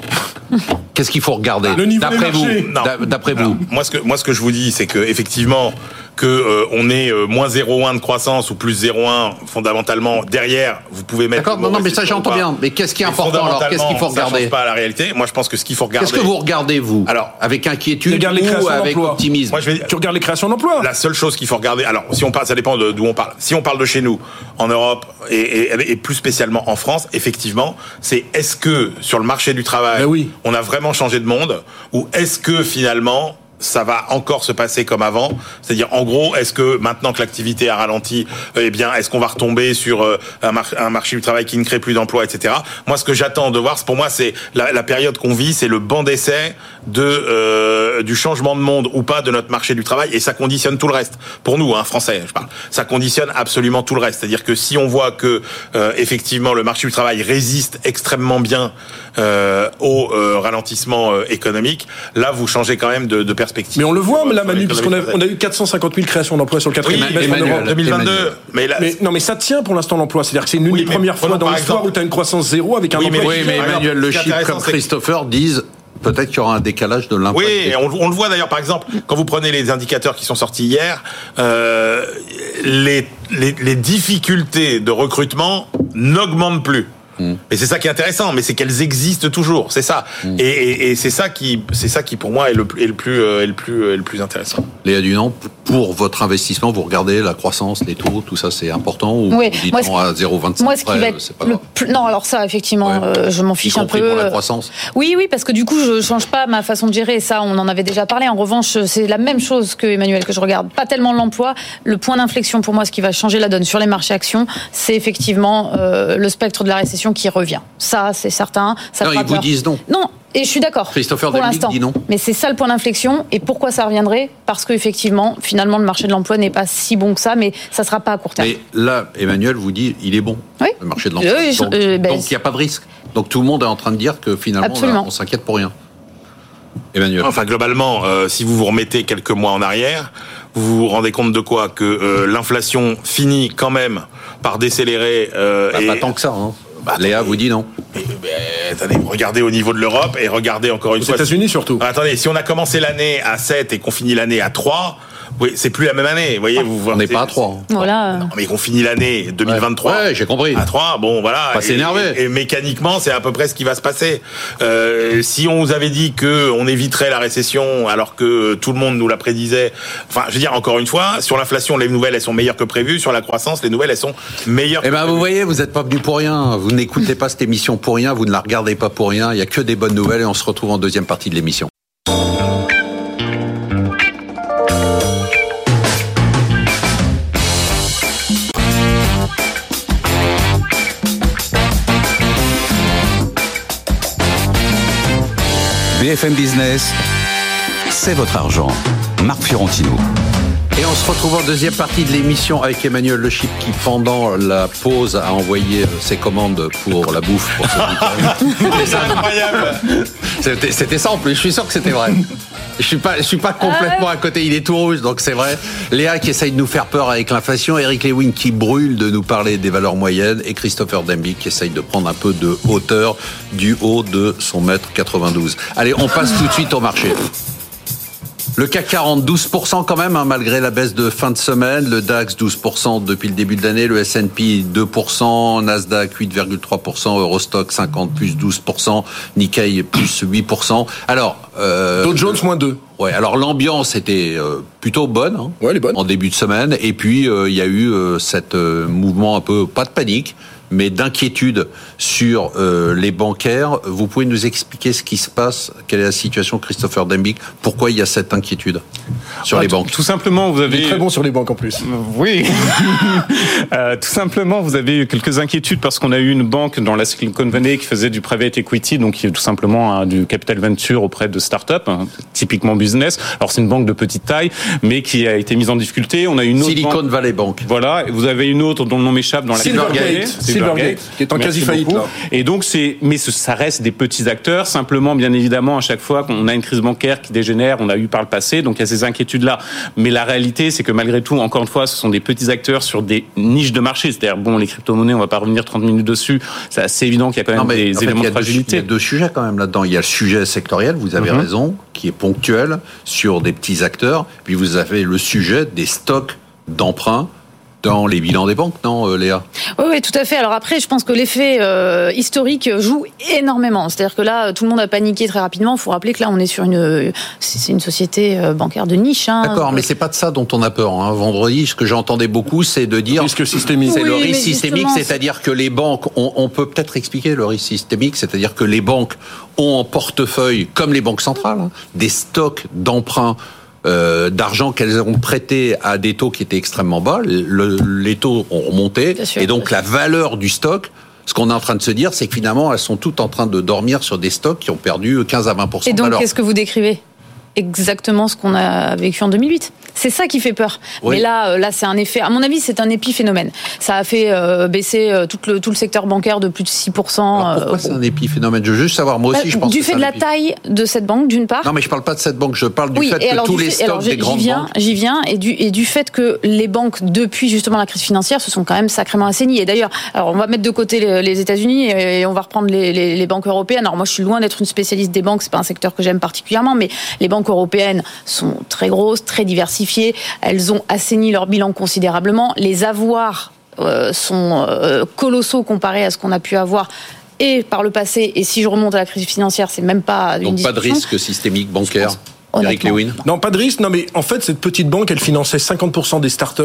Qu'est-ce qu'il faut regarder? D'après vous, d'après vous. Moi, ce que moi, ce que je vous dis, c'est que effectivement, que euh, on est euh, moins 0,1 de croissance ou plus 0,1 fondamentalement derrière, vous pouvez mettre. D'accord, non, non, mais ça j'entends bien. Mais qu'est-ce qui est important alors Qu'est-ce qu'il faut regarder Ça change pas la réalité. Moi, je pense que ce qu'il faut regarder. Qu'est-ce que vous regardez vous Alors, avec inquiétude ou avec optimisme Moi, je vais... Tu regardes les créations d'emplois. La seule chose qu'il faut regarder. Alors, si on parle, ça dépend d'où on parle. Si on parle de chez nous, en Europe et, et, et plus spécialement en France, effectivement, c'est est-ce que sur le marché du travail, ben oui. on a vraiment changé de monde ou est-ce que finalement ça va encore se passer comme avant C'est-à-dire, en gros, est-ce que maintenant que l'activité a ralenti, eh bien, est-ce qu'on va retomber sur euh, un, marché du travail qui ne crée plus d'emplois, etc. Moi, ce que j'attends de voir, pour moi, c'est la, période qu'on vit, c'est le banc d'essai de euh, du changement de monde ou pas de notre marché du travail, et ça conditionne tout le reste. Pour nous, hein, français, je parle, ça conditionne absolument tout le reste. C'est-à-dire que si on voit que euh, effectivement le marché du travail résiste extrêmement bien au ralentissement économique, là, vous changez quand même de, de mais on le voit, là, Manu, puisqu'on a, on a eu 450 000 créations d'emplois sur le quatrième trimestre en 2022. Mais, non, mais ça tient pour l'instant l'emploi. C'est-à-dire que c'est une des premières fois dans l'histoire où tu as une croissance zéro avec un oui, emploi. Mais, oui, mais Emmanuel Le Chip, comme Christopher, disent peut-être qu'il y aura un décalage de l'impact. Oui, on, on, le voit d'ailleurs, par exemple, quand vous prenez les indicateurs qui sont sortis hier, euh, les, les, les difficultés de recrutement n'augmentent plus. Mm. Et c'est ça qui est intéressant, mais c'est qu'elles existent toujours, c'est ça. Mm. Et, c'est ça qui, c'est ça qui pour moi est le, est le plus, est le plus, est le plus intéressant. Léa Dunant, pour votre investissement, vous regardez la croissance, les taux, tout ça, c'est important ou oui. vous dites moi, à 0,25 Moi, ce qui va être le plus... non, alors ça, effectivement, euh, je m'en fiche un peu. pour la croissance. Oui, oui, parce que du coup, je change pas ma façon de gérer. Ça, on en avait déjà parlé. En revanche, c'est la même chose que Emmanuel que je regarde. Pas tellement l'emploi. Le point d'inflexion pour moi, ce qui va changer la donne sur les marchés actions, c'est effectivement euh, le spectre de la récession qui revient. Ça, c'est certain. Ça non, ils vous disent non. Non, et je suis d'accord. Christopher pour l'instant. dit non. Mais c'est ça le point d'inflexion. Et pourquoi ça reviendrait? Parce qu'effectivement, finalement, le marché de l'emploi n'est pas si bon que ça, mais ça ne sera pas à court terme. Mais là, Emmanuel vous dit, il est bon, oui. le marché de l'emploi. donc, euh, ben, il n'y a pas de risque. Donc tout le monde est en train de dire que finalement, on, s'inquiète pour rien. Emmanuel. Enfin, globalement, euh, si vous vous remettez quelques mois en arrière, vous vous rendez compte de quoi? Que euh, l'inflation finit quand même par décélérer. Bah, et... Pas tant que ça. Hein. Bah, Léa vous dit non. Mais, attendez, regardez au niveau de l'Europe et regardez encore une Aux fois. Aux États-Unis surtout. attendez, si on a commencé l'année à 7 et qu'on finit l'année à 3, oui, c'est plus la même année. Vous voyez, vous On n'est pas à 3. Voilà. Non, mais qu'on finit l'année 2023. Ouais, j'ai compris. À 3, bon, voilà. Pas s'énerver. Et, et, mécaniquement, c'est à peu près ce qui va se passer. Euh, si on vous avait dit que on éviterait la récession alors que tout le monde nous la prédisait, enfin, je veux dire, encore une fois, sur l'inflation, les nouvelles, elles sont meilleures que prévues. Sur la croissance, les nouvelles, elles sont meilleures. Eh ben, vous voyez, vous n'êtes pas venu pour rien. Vous n'écoutez pas cette émission pour rien. Vous ne la regardez pas pour rien. Il y a que des bonnes nouvelles et on se retrouve en deuxième partie de l'émission. BFM Business, c'est votre argent. Marc Fiorentino. Et on se retrouve en deuxième partie de l'émission avec Emmanuel Le Chip qui, pendant la pause, a envoyé ses commandes pour la bouffe. [laughs] C'est incroyable. C'était ça en plus, je suis sûr que c'était vrai. Je suis pas, je suis pas complètement à côté. Il est tout rouge, donc c'est vrai. Léa qui essaye de nous faire peur avec l'inflation, Eric Lewin qui brûle de nous parler des valeurs moyennes, et Christopher Demby qui essaye de prendre un peu de hauteur du haut de son mètre 92. Allez, on passe tout de suite au marché. Le CAC 40, 12% quand même, hein, malgré la baisse de fin de semaine. Le DAX, 12% depuis le début de l'année. Le S&P, 2%. Nasdaq, 8,3%. Eurostock, 50, plus 12%. Nikkei, plus 8%. Alors... Euh, Dow Jones, moins 2. Ouais, alors l'ambiance était euh, plutôt bonne, hein, ouais, elle est bonne en début de semaine. Et puis, euh, il y a eu euh, cet euh, mouvement un peu, pas de panique, mais d'inquiétude sur euh, les bancaires. Vous pouvez nous expliquer ce qui se passe? Quelle est la situation, Christopher Dembick? Pourquoi il y a cette inquiétude sur ah, les banques? Tout simplement, vous avez... Il est très bon sur les banques en plus. Oui. [laughs] euh, tout simplement, vous avez eu quelques inquiétudes parce qu'on a eu une banque dans la Silicon Valley qui faisait du private equity, donc qui est tout simplement hein, du capital venture auprès de start-up, hein, typiquement business. Alors c'est une banque de petite taille, mais qui a été mise en difficulté. On a une autre Silicon banque... Valley Bank. Voilà. Et vous avez une autre dont le nom m'échappe dans la Silvergate. Silvergate, qui est en quasi faillite. Là. Et donc c'est, mais ça reste des petits acteurs. Simplement, bien évidemment, à chaque fois qu'on a une crise bancaire qui dégénère, on a eu par le passé, donc il y a ces inquiétudes-là. Mais la réalité, c'est que malgré tout, encore une fois, ce sont des petits acteurs sur des niches de marché. C'est-à-dire, bon, les crypto-monnaies, on va pas revenir 30 minutes dessus. C'est assez évident qu'il y a quand même non, des éléments fait, de fragilité. Il y a deux sujets quand même là-dedans. Il y a le sujet sectoriel, vous avez mm -hmm. raison, qui est ponctuel sur des petits acteurs. Puis vous avez le sujet des stocks d'emprunt dans les bilans des banques, non, euh, Léa? Oui, oui, tout à fait. Alors après, je pense que l'effet euh, historique joue énormément. C'est-à-dire que là, tout le monde a paniqué très rapidement. Il faut rappeler que là, on est sur une, c'est une société euh, bancaire de niche. Hein. D'accord, mais c'est pas de ça dont on a peur. Hein. Vendredi, ce que j'entendais beaucoup, c'est de dire risque systémique. C'est le risque systémique, c'est-à-dire que les banques, on, on peut peut-être expliquer le risque systémique, c'est-à-dire que les banques ont en portefeuille, comme les banques centrales, hein, des stocks d'emprunts euh, d'argent qu'elles ont prêté à des taux qui étaient extrêmement bas. les taux ont remonté et donc la valeur du stock. Ce qu'on est en train de se dire, c'est que finalement, elles sont toutes en train de dormir sur des stocks qui ont perdu 15 à 20% Et donc, qu'est-ce que vous décrivez exactement ce qu'on a vécu en 2008. C'est ça qui fait peur. Mais là, euh, là, c'est un effet. À mon avis, c'est un épiphénomène. Ça a fait euh, baisser euh, tout le tout le secteur bancaire de plus de 6 Alors Pourquoi c'est un épiphénomène? Je veux juste savoir. Moi aussi, bah, je pense. Du fait de la taille de cette banque, d'une part. Non, mais je parle pas de cette banque. Je parle du fait que tous les stocks des grandes viens, banques. J'y viens et du et du fait que les banques, depuis justement la crise financière, se sont quand même sacrément assainies. Et d'ailleurs, alors on va mettre de côté les, États-Unis et, on va reprendre les, les, les banques européennes. Alors moi, je suis loin d'être une spécialiste des banques. C'est pas un secteur que j'aime particulièrement, mais les banques européennes sont très grosses, très diversifiées. Elles ont assaini leur bilan considérablement. Les avoirs euh, sont euh, colossaux comparés à ce qu'on a pu avoir et par le passé. Et si je remonte à la crise financière, c'est même pas une Donc pas de risque systémique bancaire. Eric Lewin? Non, pas de risque. Non, mais en fait, cette petite banque, elle finançait 50% des startups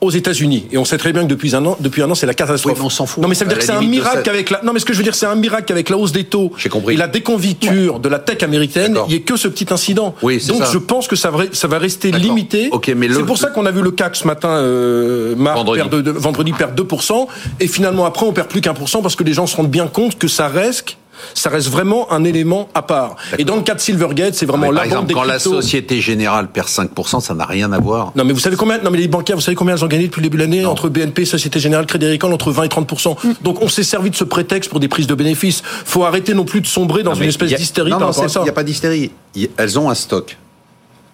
aux États-Unis. Et on sait très bien que depuis un an, depuis un an, c'est la catastrophe. on s'en fout. Non, mais ça veut dire que c'est un miracle qu'avec la, non, mais ce que je veux dire, c'est un miracle qu'avec la hausse des taux et la déconviture de la tech américaine, il n'y ait que ce petit incident. Oui, Donc, je pense que ça va, ça va rester limité. mais c'est pour ça qu'on a vu le CAC ce matin, euh, vendredi. Perdre de, vendredi perdre 2%. Et finalement, après, on perd plus qu'un pour cent parce que les gens se rendent bien compte que ça reste ça reste vraiment un élément à part. Et dans le cas de Silvergate, c'est vraiment la exemple, quand la Société Générale perd 5%, ça n'a rien à voir. Non, mais vous savez combien Non, mais les bancaires, vous savez combien elles ont gagné depuis le début de l'année entre BNP, Société Générale, Crédit Agricole, entre 20 et 30%. Mm. Donc on s'est servi de ce prétexte pour des prises de bénéfices. Faut arrêter non plus de sombrer dans une espèce d'hystérie. Non, il n'y a pas d'hystérie. Elles ont un stock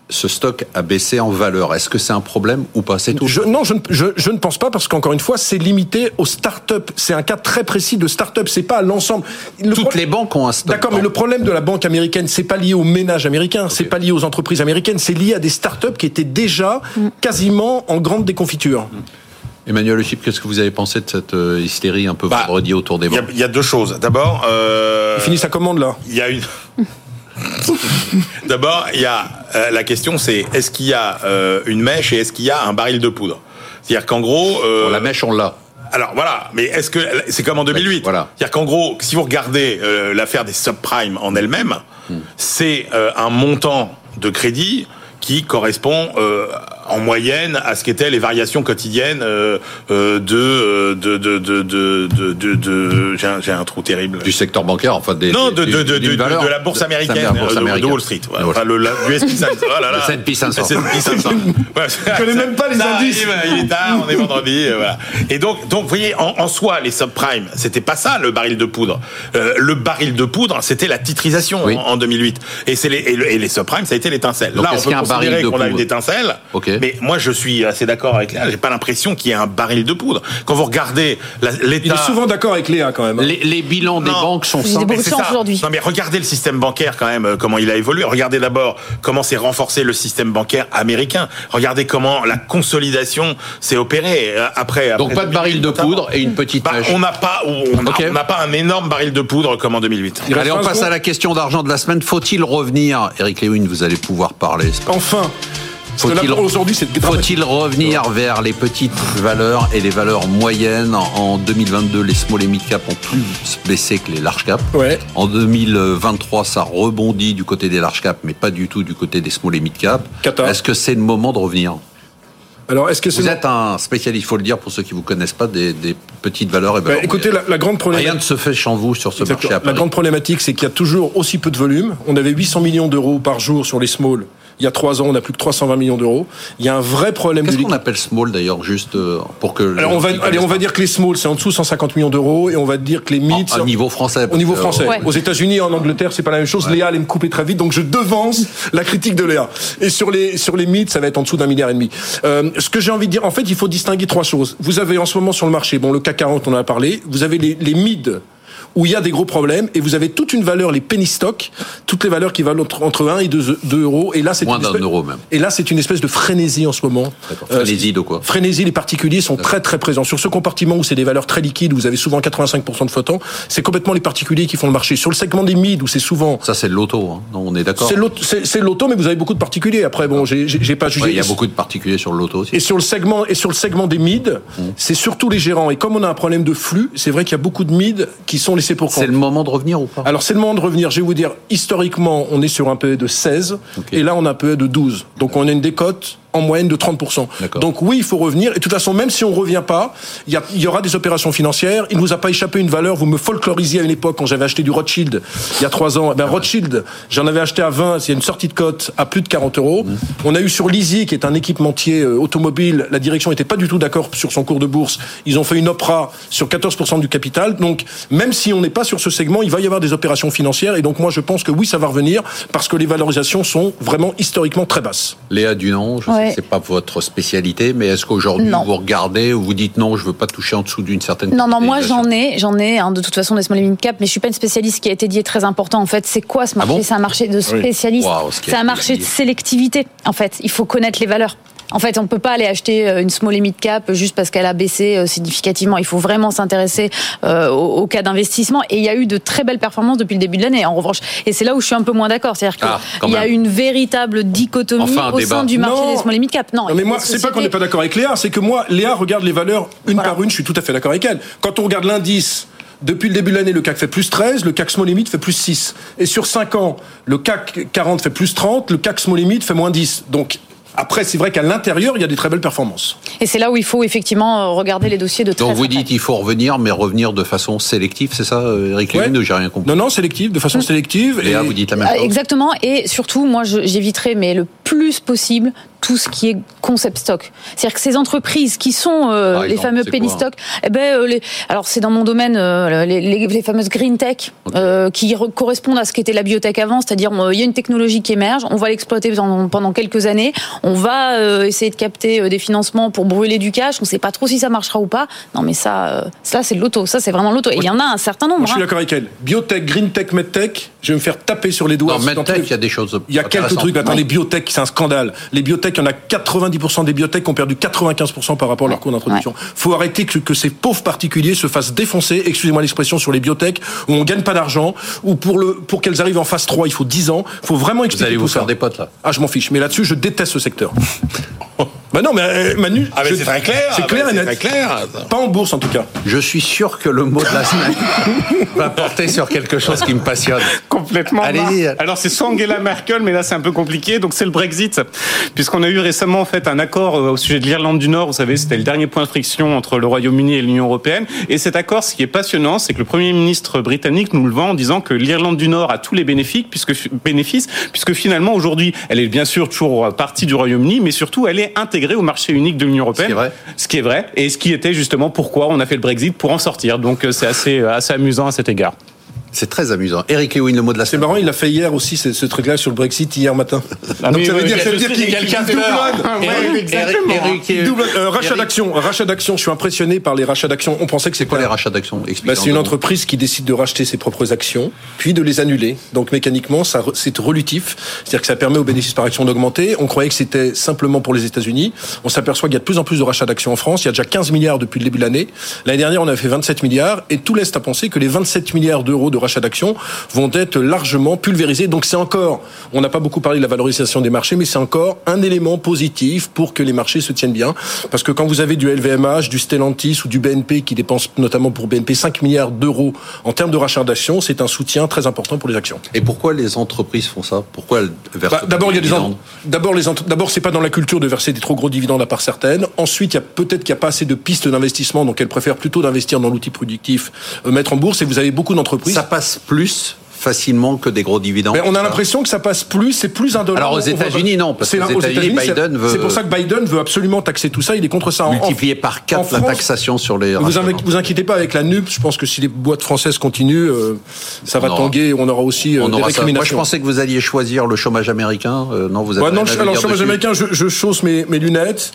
ce stock a baissé en valeur. Est-ce que c'est un problème ou pas? C'est tout. non, je, ne pense pas parce qu'encore une fois, c'est limité aux start-up. C'est un cas très précis de start-up. C'est pas à l'ensemble. Toutes les banques ont un stock. D'accord, mais le problème de la banque américaine, c'est pas lié aux ménages américains, c'est pas lié aux entreprises américaines, c'est lié à des start-up qui étaient déjà mm. quasiment en grande déconfiture. Mm. Emmanuel Le qu'est-ce que vous avez pensé de cette euh, hystérie un peu bah, vendredi autour des banques? Il y, a deux choses. D'abord, euh, il finit sa commande là. Il y a une. [laughs] [laughs] D'abord, il y a euh, la question, c'est est-ce qu'il y a euh, une mèche et est-ce qu'il y a un baril de poudre? C'est-à-dire qu'en gros, euh, la mèche, on l'a. Alors voilà, mais est-ce que c'est comme en 2008 Voilà. C'est-à-dire qu'en gros, si vous regardez l'affaire des subprimes en elle-même, hmm. c'est un montant de crédit qui correspond en moyenne à ce qu'étaient les variations quotidiennes euh, euh de, euh, de, de, de, de, de, de j'ai, un, j'ai un trou terrible. Du secteur bancaire, enfin des. Non, de, de, de, de, de la bourse américaine, bourse américaine. de Wall Street. Ouais. Enfin, le, du S&P 500. Oh là là. Le S&P 500. S&P 500. ouais. Je connais même pas les indices. Il est tard, on est vendredi, voilà. Et donc, donc, vous voyez, en, en soi, les subprimes, c'était pas ça le baril de poudre. Euh, le baril de poudre, c'était la titrisation oui. en, en, 2008. Et c'est les, et, le, et les subprimes, ça a été l'étincelle. Là, on peut considérer qu'on a une étincelle. Okay. Mais moi, je suis assez d'accord avec Léa. J'ai pas l'impression qu'il y ait un baril de poudre. Quand vous regardez l'État. Il est souvent d'accord avec Léa quand même. Hein. Les, bilans des banques sont sans. aujourd'hui. Non mais regardez le système bancaire quand même, euh, comment il a évolué. Regardez d'abord comment s'est renforcé le système bancaire américain. Regardez comment la consolidation s'est opérée euh, après. Donc pas de baril de poudre et une petite bah, On n'a pas, on n'a pas un énorme baril de poudre comme en 2008. Allez, on passe à la question d'argent de la semaine. Faut-il revenir, Eric Lewin, vous allez pouvoir parler. Enfin. Faut-il revenir vers les petites valeurs et les valeurs moyennes En 2022, les small et mid cap ont plus baissé que les large cap. Ouais. En 2023, ça rebondit du côté des large cap, mais pas du tout du côté des small et mid cap. Est-ce que c'est le moment de revenir? Alors, est-ce que vous êtes un spécialiste, il faut le dire pour ceux qui vous connaissent pas, des, petites valeurs et bah, Écoutez, la, grande problématique. Rien ne se fait chez vous sur ce marché. La grande problématique, c'est qu'il y a toujours aussi peu de volume. On avait 800 millions d'euros par jour sur les small il y a trois ans, on n'a plus que 320 millions d'euros. Il y a un vrai problème. Qu'est-ce qu'on appelle small d'ailleurs, juste euh, pour que. Alors on va, allez, on va dire que les small c'est en dessous de 150 millions d'euros et on va dire que les mid. Au niveau français. Au niveau français. Aux États-Unis, en Angleterre, c'est pas la même chose. Léa allait me couper très vite, donc je devance la critique de Léa. Et sur les sur les mid, ça va être en dessous d'un milliard et demi. Euh, ce que j'ai envie de dire, en fait, il faut distinguer trois choses. Vous avez en ce moment sur le marché, bon, le CAC 40, on en a parlé. Vous avez les, les mid où il y a des gros problèmes et vous avez toute une valeur, les penny stocks, toutes les valeurs qui valent entre, 1 et 2, euros. Et là, c'est Moins d'un euro même. Et là, c'est une espèce de frénésie en ce moment. Frénésie de quoi? Frénésie, les particuliers sont très très présents. Sur ce compartiment où c'est des valeurs très liquides, où vous avez souvent 85% de flottants, c'est complètement les particuliers qui font le marché. Sur le segment des mid, où c'est souvent... Ça, c'est l'auto, hein. on est d'accord C'est l'auto, mais vous avez beaucoup de particuliers. Après, bon, j'ai pas jugé. il y a beaucoup de particuliers sur l'auto aussi. Et sur le segment, et sur le segment des mid, mmh. c'est surtout les gérants. Et comme on a un problème de flux, c'est vrai qu'il y a beaucoup de mid qui sont laissés pour compte. C'est le moment de revenir ou pas Alors, c'est le moment de revenir. Je vais vous dire, historiquement, on est sur un PE de 16, et là, on a un PE de 12. Donc, on a une décote en moyenne de 30%. Donc oui, il faut revenir. Et de toute façon, même si on revient pas, il y, aura des opérations financières. Il ne vous a pas échappé une valeur. Vous me folklorisiez à une époque quand j'avais acheté du Rothschild il y a trois ans. Ben, Rothschild, j'en avais acheté à 20. Il y a une sortie de cote à plus de 40 euros. Mmh. On a eu sur Lizzie, qui est un équipementier euh, automobile, la direction n'était pas du tout d'accord sur son cours de bourse. Ils ont fait une opera sur 14% du capital. Donc même si on n'est pas sur ce segment, il va y avoir des opérations financières. Et donc moi, je pense que oui, ça va revenir parce que les valorisations sont vraiment historiquement très basses. Léa Dunant, c'est pas votre spécialité, mais est-ce qu'aujourd'hui vous regardez ou vous dites non, je veux pas toucher en dessous d'une certaine Non, non, moi j'en ai, j'en ai hein, de toute façon des small mid cap, mais je suis pas une spécialiste qui a été dit très important. En fait, c'est quoi ce marché? ah C'est un marché de spécialistes. c'est un marché de sélectivité. En fait, il faut connaître les valeurs. En fait, on ne peut pas aller acheter euh, une small et mid cap juste parce qu'elle a baissé euh, significativement. Il faut vraiment s'intéresser euh, au, cas d'investissement. Et il y a eu de très belles performances depuis le début de l'année. En revanche, et c'est là où je suis un peu moins d'accord, c'est-à-dire qu'il ah, y a une véritable dichotomie au sein du marché des small et mid cap. Non, mais moi, c'est pas qu'on n'est pas d'accord avec Léa, c'est que moi, Léa regarde les valeurs une par une. Je suis tout à fait d'accord avec elle. Quand on regarde l'indice depuis le début de l'année, le CAC fait plus 13, le CAC Small Limit fait plus 6. Et sur 5 ans, le CAC 40 fait plus 30, le CAC Small Limit fait moins 10. Donc après, c'est vrai qu'à l'intérieur, il y a des très belles performances. Et c'est là où il faut effectivement euh, regarder les dossiers de très Donc vous dites qu'il faut revenir, mais revenir de façon sélective, c'est ça, euh, Eric ouais. J'ai rien compris. Non, non, sélective, de façon mmh. sélective. Et, là, vous dites la même euh, chose. Exactement. Et surtout, moi, j'éviterai, mais le plus possible, tout ce qui est concept stock. C'est-à-dire que ces entreprises qui sont euh, les fameux penny stock, eh ben, euh, les, alors c'est dans mon domaine euh, les, les, les, fameuses green tech qui correspondent à ce qu'était la biotech avant, c'est-à-dire il y a une technologie qui émerge, on va l'exploiter pendant, pendant, quelques années, on va essayer de capter des financements pour brûler du cash, on ne sait pas trop si ça marchera ou pas. Non mais ça, ça c'est l'auto, ça c'est vraiment l'auto. Et il y en a un certain nombre. Moi, je suis hein. d'accord avec elle. Biotech, green tech, medtech, je vais me faire taper sur les doigts. Non, medtech, il y a des choses. Il y a quelques trucs. Attendez, biotech, c'est un scandale. Les biotech, il y en a 90% des biotech qui ont perdu 95% par rapport à leur coût d'introduction. Il faut arrêter que, ces pauvres particuliers se fassent défoncer, excusez-moi l'expression, sur les biotech, où on gagne pas d'argent, ou pour, le, pour qu'elles arrivent en phase 3, il faut 10 ans. Il faut vraiment expliquer Vous allez vous faire des potes, là. Ah, je m'en fiche. Mais là-dessus, je déteste ce secteur. [laughs] Bah non, mais euh, Manu, ah c'est très clair. C'est clair ah et Très clair. Pas en bourse en tout cas. Je suis sûr que le mot de la semaine [laughs] va porter sur quelque chose qui me passionne. Complètement. Allez. Alors c'est soit Angela Merkel, mais là c'est un peu compliqué. Donc c'est le Brexit, puisqu'on a eu récemment en fait un accord euh, au sujet de l'Irlande du Nord. Vous savez, c'était le dernier point de friction entre le Royaume-Uni et l'Union européenne. Et cet accord, ce qui est passionnant, c'est que le Premier ministre britannique nous le vend en disant que l'Irlande du Nord a tous les bénéfices, puisque bénéfices, puisque finalement aujourd'hui, elle est bien sûr toujours partie du Royaume-Uni, mais surtout elle est intégrée au marché unique de l'Union européenne. Ce qui est vrai. Ce qui est vrai. Et ce qui était justement pourquoi on a fait le Brexit pour en sortir. Donc euh, c'est assez, euh, assez amusant à cet égard. C'est très amusant. Eric Lewin, le mot de la semaine. C'est marrant, il a fait hier aussi ce, ce truc-là sur le Brexit hier matin. Ah Donc ça veut dire, qu'il quelqu'un double. double euh, rachat d'actions. Rachat d'actions. Je suis impressionné par les rachats d'actions. On pensait que c'est quoi les rachats d'actions bah, C'est une entreprise qui décide de racheter ses propres actions, puis de les annuler. Donc mécaniquement, ça c'est relutif. C'est-à-dire que ça permet aux bénéfices par action d'augmenter. On croyait que c'était simplement pour les États-Unis. On s'aperçoit qu'il y a de plus en plus de rachats d'actions en France. Il y a déjà 15 milliards depuis le début de l'année. L'année dernière, on avait fait 27 milliards, et tout laisse à penser que les 27 milliards d'euros de rachat d'actions vont être largement pulvérisés. Donc c'est encore, on n'a pas beaucoup parlé de la valorisation des marchés, mais c'est encore un élément positif pour que les marchés se tiennent bien. Parce que quand vous avez du LVMH, du Stellantis ou du BNP qui dépense notamment pour BNP 5 milliards d'euros en termes de rachat d'actions, c'est un soutien très important pour les actions. Et pourquoi les entreprises font ça? Pourquoi elles versent bah, D'abord, il y a des d'abord les d'abord c'est pas dans la culture de verser des trop gros dividendes à part certaines. Ensuite, il y a peut-être qu'il n'y a pas assez de pistes d'investissement, donc elles préfèrent plutôt d'investir dans l'outil productif, euh, mettre en bourse. Et vous avez beaucoup d'entreprises. Ça passe plus facilement que des gros dividendes. Mais on a l'impression que ça passe plus, c'est plus indolore. Alors aux États-Unis, non, parce que aux États-Unis, Biden veut. C'est pour ça que Biden veut absolument taxer tout ça. Il est contre ça. Multiplier par 4 la taxation sur les. Vous, vous inquiétez pas avec la NUP. Je pense que si les boîtes françaises continuent, euh, ça va tanguer. On aura aussi euh, on des récriminations. Moi, je pensais que vous alliez choisir le chômage américain. Euh, non, vous avez. Ouais, non, alors, le chômage américain, je, je chausse mes, mes lunettes.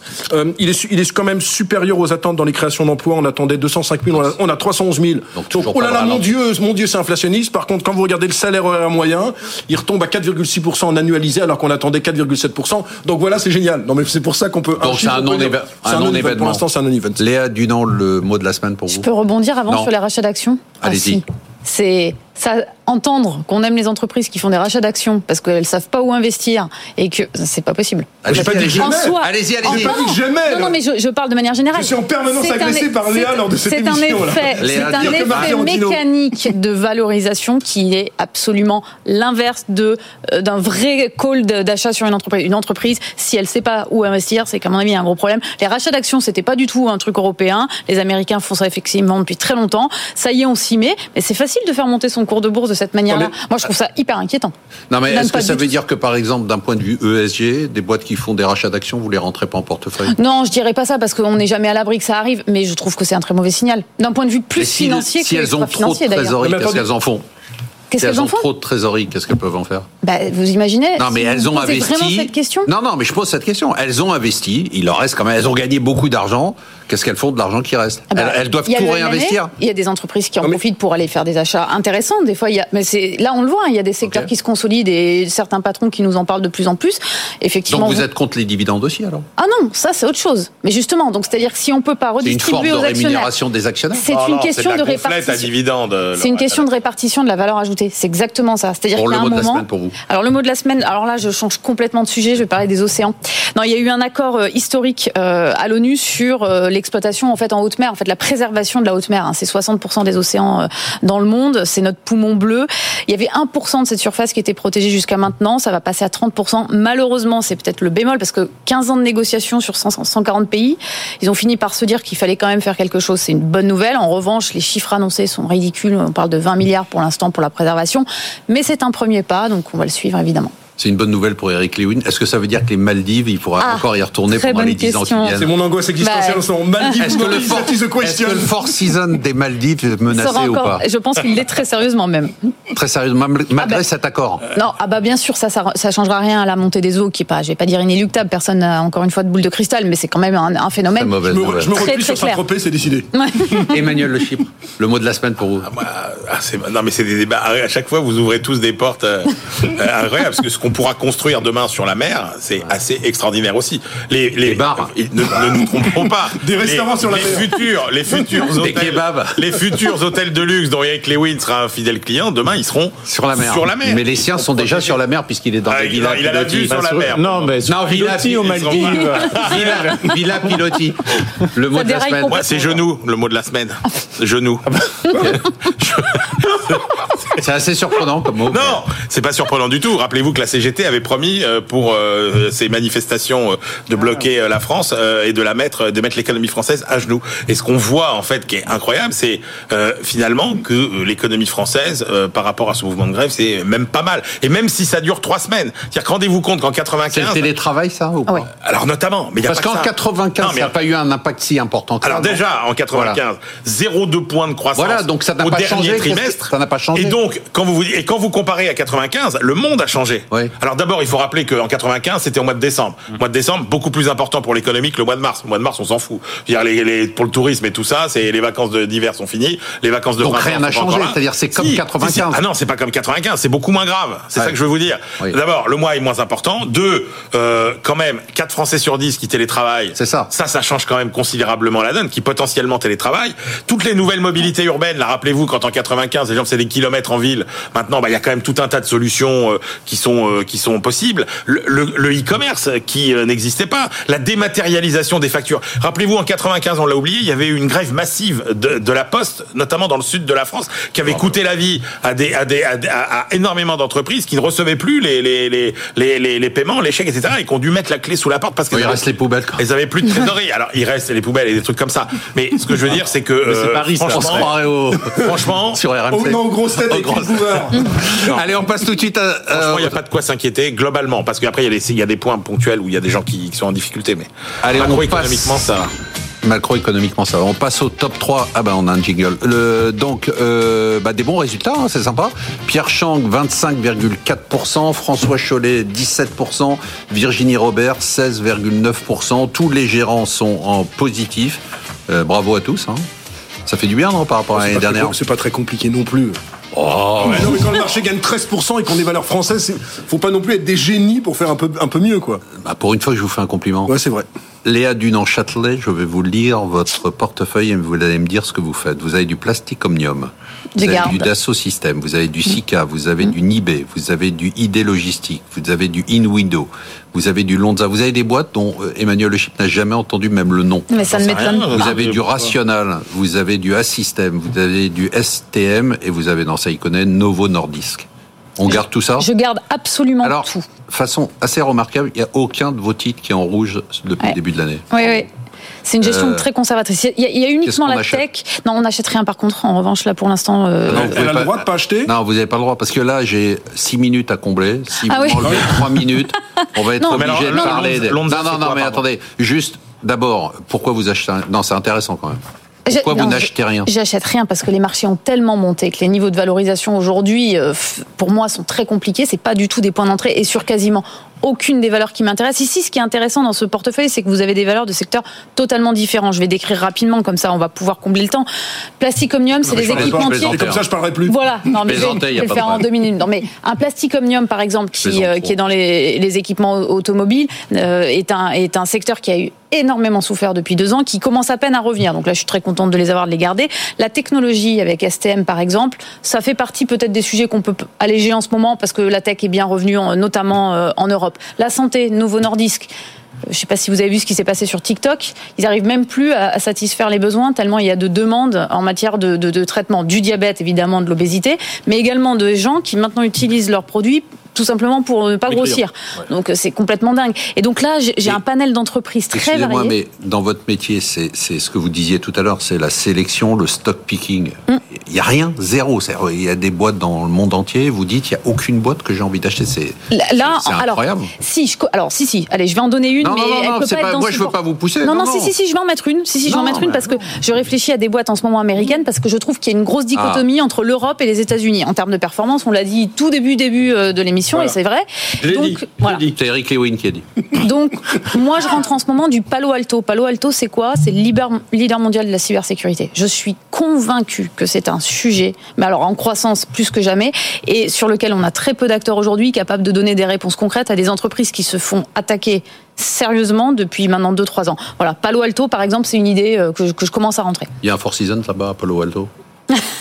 il, est, il est quand même supérieur aux attentes dans les créations d'emplois. On attendait 205 000, on a, 311 000. Donc, oh là là, mon Dieu, mon Dieu, c'est inflationniste. Par contre, quand vous regardez le salaire horaire moyen, il retombe à 4,6% en annualisé alors qu'on attendait 4,7%. Donc voilà, c'est génial. Non mais c'est pour ça qu'on peut. Donc c'est un non-événement. Pour l'instant, c'est un non-event. Léa Dunant, le mot de la semaine pour vous. Je peux rebondir avant sur les rachats d'actions? Allez-y. Ah, c'est ça entendre qu'on aime les entreprises qui font des rachats d'actions parce qu'elles savent pas où investir et que c'est pas possible. Allez, pas dit. Allez-y, allez-y. pas dit jamais. Non, non, mais je, je, parle de manière générale. Je suis en permanence agressé par Léa lors de cette émission. C'est un effet mécanique de valorisation qui est absolument l'inverse de euh, d'un vrai call d'achat sur une entreprise. Une entreprise, si elle sait pas où investir, c'est qu'à mon avis il y a un gros problème. Les rachats d'actions, c'était pas du tout un truc européen. Les Américains font ça effectivement depuis très longtemps. Ça y est, on s'y met. Mais c'est facile de faire monter son cours de bourse de cette manière-là. Moi, je trouve ça hyper inquiétant. Non, mais est-ce que ça veut dire que, par exemple, d'un point de vue ESG, des boîtes qui font des rachats d'actions, vous les rentrez pas en portefeuille? Non, je dirais pas ça parce qu'on n'est jamais à l'abri que ça arrive, mais je trouve que c'est un très mauvais signal. D'un point de vue plus financier si que elles ont trop de trésorerie, qu'est-ce qu'elles en font? Qu'est-ce qu'elles ont trop de trésorerie, qu'est-ce qu'elles peuvent en faire? Bah, Vous imaginez Non, mais elles ont investi. Vraiment cette question non, non, mais je pose cette question. Elles ont investi. Il leur reste quand même. Elles ont gagné beaucoup d'argent qu'est-ce qu'elles font de l'argent qui reste ah bah, elles, doivent tout réinvestir. Il y a des entreprises qui en profitent pour aller faire des achats intéressants. Des fois, il y a, mais c'est là on le voit, hein, il y a des secteurs qui se consolident et certains patrons qui nous en parlent de plus en plus. Effectivement. Donc vous, êtes contre les dividendes aussi alors? Ah non, ça c'est autre chose. Mais justement, donc c'est-à-dire que si on peut pas redistribuer aux actionnaires, c'est une forme de rémunération des actionnaires. C'est une question de, répartition. C'est une question de répartition de la valeur ajoutée. C'est exactement ça. C'est-à-dire qu'il y a un moment. Pour vous. Alors le mot de la semaine. Alors là, je change complètement de sujet. Je vais parler des océans. Non, il y a eu un accord euh, historique euh, à l'ONU sur euh, l'exploitation en fait en haute mer, en fait la préservation de la haute mer. Hein, c'est 60% des océans euh, dans le monde, c'est notre poumon bleu. Il y avait 1% de cette surface qui était protégée jusqu'à maintenant, ça va passer à 30%. Malheureusement, c'est peut-être le bémol parce que 15 ans de négociations sur 140 pays, ils ont fini par se dire qu'il fallait quand même faire quelque chose. C'est une bonne nouvelle. En revanche, les chiffres annoncés sont ridicules. On parle de 20 milliards pour l'instant pour la préservation, mais c'est un premier pas, donc on va le suivre évidemment. C'est une bonne nouvelle pour Eric Lewin. Est-ce que ça veut dire que les Maldives, il pourra ah, encore y retourner pendant les 10 ans qui viennent C'est mon angoisse existentielle bah, en Maldives. Est-ce que, le four, est que le Four Season des Maldives est menacé ou pas Je pense qu'il l'est très sérieusement même. Très sérieusement, malgré ah bah, cet accord Non, ah bah bien sûr, ça, ça, ça changera rien à la montée des eaux, qui est pas, je vais pas dire inéluctable, personne n'a encore une fois de boule de cristal, mais c'est quand même un, phénomène. je me, je me replie sur Saint-Tropez, c'est décidé. [laughs] Emmanuel Le Chypre, le mot de la semaine pour vous. non mais c'est des débats. À chaque fois, vous ouvrez tous des portes euh, euh, incroyables, parce que ce qu'on pourra construire demain sur la mer, c'est assez extraordinaire aussi. Les, les, bars. [laughs] Ne, nous trompons pas. [laughs] Des restaurants sur la les mer. Futurs, les futurs hôtels, les futurs hôtels de luxe dont Eric Lewin sera un fidèle client, demain ils seront sur la mer. Sur la mer. Mais les siens sont déjà sur la mer puisqu'il est dans ah, des villas il a la vue sur la mer. Non, mais non, Villa Piloti aux Maldives. [laughs] Villa, Villa Piloti. Le mot de la semaine. c'est genou, le mot de la semaine. Genou. c'est assez surprenant comme mot. Non, c'est pas surprenant du tout. Rappelez-vous que la CGT avait promis euh, pour euh, ces manifestations euh, de bloquer la France et de la mettre, de mettre l'économie française à genoux. Et ce qu'on voit en fait, qui est incroyable, c'est finalement que l'économie française, par rapport à ce mouvement de grève, c'est même pas mal. Et même si ça dure trois semaines, c'est-à-dire rendez-vous compte qu'en 95, c'est le télétravail, ça ou pas Alors notamment, mais parce qu'en 95, ça n'a pas eu un impact si important. Alors déjà, en 95, 0,2 points de croissance. Voilà, donc ça n'a pas dernier changé. trimestre. Ça n'a pas changé. Et donc, quand vous et quand vous comparez à 95, le monde a changé. Oui. Alors d'abord, il faut rappeler qu'en 95, c'était au mois de décembre. Le mois de décembre, beaucoup plus important pour l'économie que le mois de mars. Le mois de mars, on s'en fout. Dire les, les, pour le tourisme et tout ça, c'est les vacances d'hiver sont finies, les vacances de donc rien n'a changé. C'est-à-dire c'est comme 95. Ah non, c'est pas comme 95, c'est beaucoup moins grave. C'est ça que je veux vous dire. D'abord, le mois est moins important. Deux, euh, quand même, 4 Français sur 10 qui télétravaillent. C'est ça. Ça, ça change quand même considérablement la donne, qui potentiellement télétravaillent. Toutes les nouvelles mobilités urbaines, là, rappelez-vous, quand en 95, les gens faisaient des kilomètres en ville, maintenant, bah, il y a quand même tout un tas de solutions euh, qui sont euh, qui sont possibles. Le e-commerce qui euh, n'existait pas, la dématérialisation des factures. Rappelez-vous, en 95, on l'a oublié, il y avait eu une grève massive de, de la Poste, notamment dans le sud de la France, qui avait coûté la vie à des à des à, énormément d'entreprises qui ne recevaient plus les les les les, les, paiements, les chèques, etc. et qui ont dû mettre la clé sous la porte parce qu'il reste les poubelles. Quoi. Elles avaient plus de trésorerie. Alors il reste les poubelles et des trucs comme ça. Mais ce que je veux dire, c'est que Paris, franchement, franchement, [laughs] sur RMC. Oh, non, grosse tête, avec [laughs] Allez, on passe tout de suite à. Franchement, il n'y a pas de quoi s'inquiéter globalement, parce qu'après, il y, a des points ponctuels où il y a des gens qui, sont en difficulté, mais Allez, macroéconomiquement, ça va. Macroéconomiquement, ça va. On passe au top 3. Ah ben, on a un jingle. Le, donc, euh, bah, des bons résultats, hein, c'est sympa. Pierre Chang, 25,4%. François Chollet, 17%. Virginie Robert, 16,9%. Tous les gérants sont en positif. Euh, bravo à tous. Hein. Ça fait du bien, non, par rapport à l'année dernière C'est pas très compliqué non plus. Oh, mais non, mais quand le marché gagne 13% et qu'on est valeur française, faut pas non plus être des génies pour faire un peu, un peu mieux, quoi. Bah pour une fois, je vous fais un compliment. Ouais, c'est vrai. Léa Dunan-Châtelet, je vais vous lire votre portefeuille et vous allez me dire ce que vous faites. Vous avez du plastique omnium, vous avez du Dassault Systèmes, vous avez du Sika, vous avez du Nibé, vous avez du ID Logistique, vous avez du InWindow, vous avez du Lonza, vous avez des boîtes dont euh, Emmanuel Le Chip n'a jamais entendu même le nom. Mais ça ne m'étonne pas. Vous avez du Rational, vous avez du A-System, vous avez du STM et vous avez dans ça il connaît Novo Nordisk. On garde tout ça Je garde absolument Alors, tout. façon assez remarquable, il n'y a aucun de vos titres qui est en rouge depuis le début de l'année. Oui, oui. C'est une gestion euh, très conservatrice. Il y, a, uniquement la tech. Non, on n'achète rien par contre. En revanche, là, pour l'instant. Euh... Non, vous avez le droit de pas acheter Non, vous n'avez pas le droit parce que là, j'ai 6 minutes à combler. Si ah vous oui. 3 [laughs] minutes, on va être obligé de parler. Non, non, non, mais attendez. Juste, d'abord, pourquoi vous achetez Non, c'est intéressant quand même. Pourquoi vous n'achetez rien? J'achète rien parce que les marchés ont tellement monté que les niveaux de valorisation aujourd'hui, euh, pour moi, sont très compliqués. C'est pas du tout des points d'entrée et sur quasiment aucune des valeurs qui m'intéressent. Ici, ce qui est intéressant dans ce portefeuille, c'est que vous avez des valeurs de secteurs totalement différents. Je vais décrire rapidement, comme ça on va pouvoir combler le temps. Plastic Omnium, c'est des équipementiers. Et comme ça, je parlerai plus. Voilà, non, mais je vais, le faire en deux minutes. Non, mais un Plastic Omnium, par exemple, qui, euh, qui est dans les, les équipements automobiles, euh, est, un, est un secteur qui a eu énormément souffert depuis deux ans, qui commence à peine à revenir. Donc là, je suis très contente de les avoir, de les garder. La technologie avec STM, par exemple, ça fait partie peut-être des sujets qu'on peut alléger en ce moment parce que la tech est bien revenue, notamment euh, en Europe. La santé, Nouveau Nordisk. Je ne sais pas si vous avez vu ce qui s'est passé sur TikTok. Ils n'arrivent même plus à, satisfaire les besoins tellement il y a de demandes en matière de, de traitement du diabète, évidemment, de l'obésité, mais également de gens qui maintenant utilisent leurs produits tout simplement pour ne pas grossir. Donc c'est complètement dingue. Et donc là, j'ai un panel d'entreprises très. Excusez-moi, mais dans votre métier, c'est ce que vous disiez tout à l'heure, c'est la sélection, le stock picking. Mm. Il n'y a rien, zéro. Il y a des boîtes dans le monde entier. Vous dites, il n'y a aucune boîte que j'ai envie d'acheter. C'est incroyable. Alors, si, je, alors, si, si. Allez, je vais en donner une. Non, mais non, non, pas, pas moi, je ne veux pas vous pousser. Non, non, si, si, si, je vais en mettre une. Si, si, je vais en mettre une parce que je réfléchis à des boîtes en ce moment américaines parce que je trouve qu'il y a une grosse dichotomie ah. entre l'Europe et les États-Unis en termes de performance. On l'a dit tout début, début euh, de l'émission et c'est vrai. Donc, voilà. C'est Eric Lewin qui a dit. [laughs] Donc, moi, je rentre en ce moment du Palo Alto. Palo Alto, c'est quoi? C'est le leader mondial de la cybersécurité. Je suis convaincu que c'est un sujet, mais alors en croissance plus que jamais, et sur lequel on a très peu d'acteurs aujourd'hui capables de donner des réponses concrètes à des entreprises qui se font attaquer sérieusement depuis maintenant 2-3 ans. Voilà, Palo Alto, par exemple, c'est une idée euh, que, que je commence à rentrer. Il y a un Four Seasons là-bas à Palo Alto?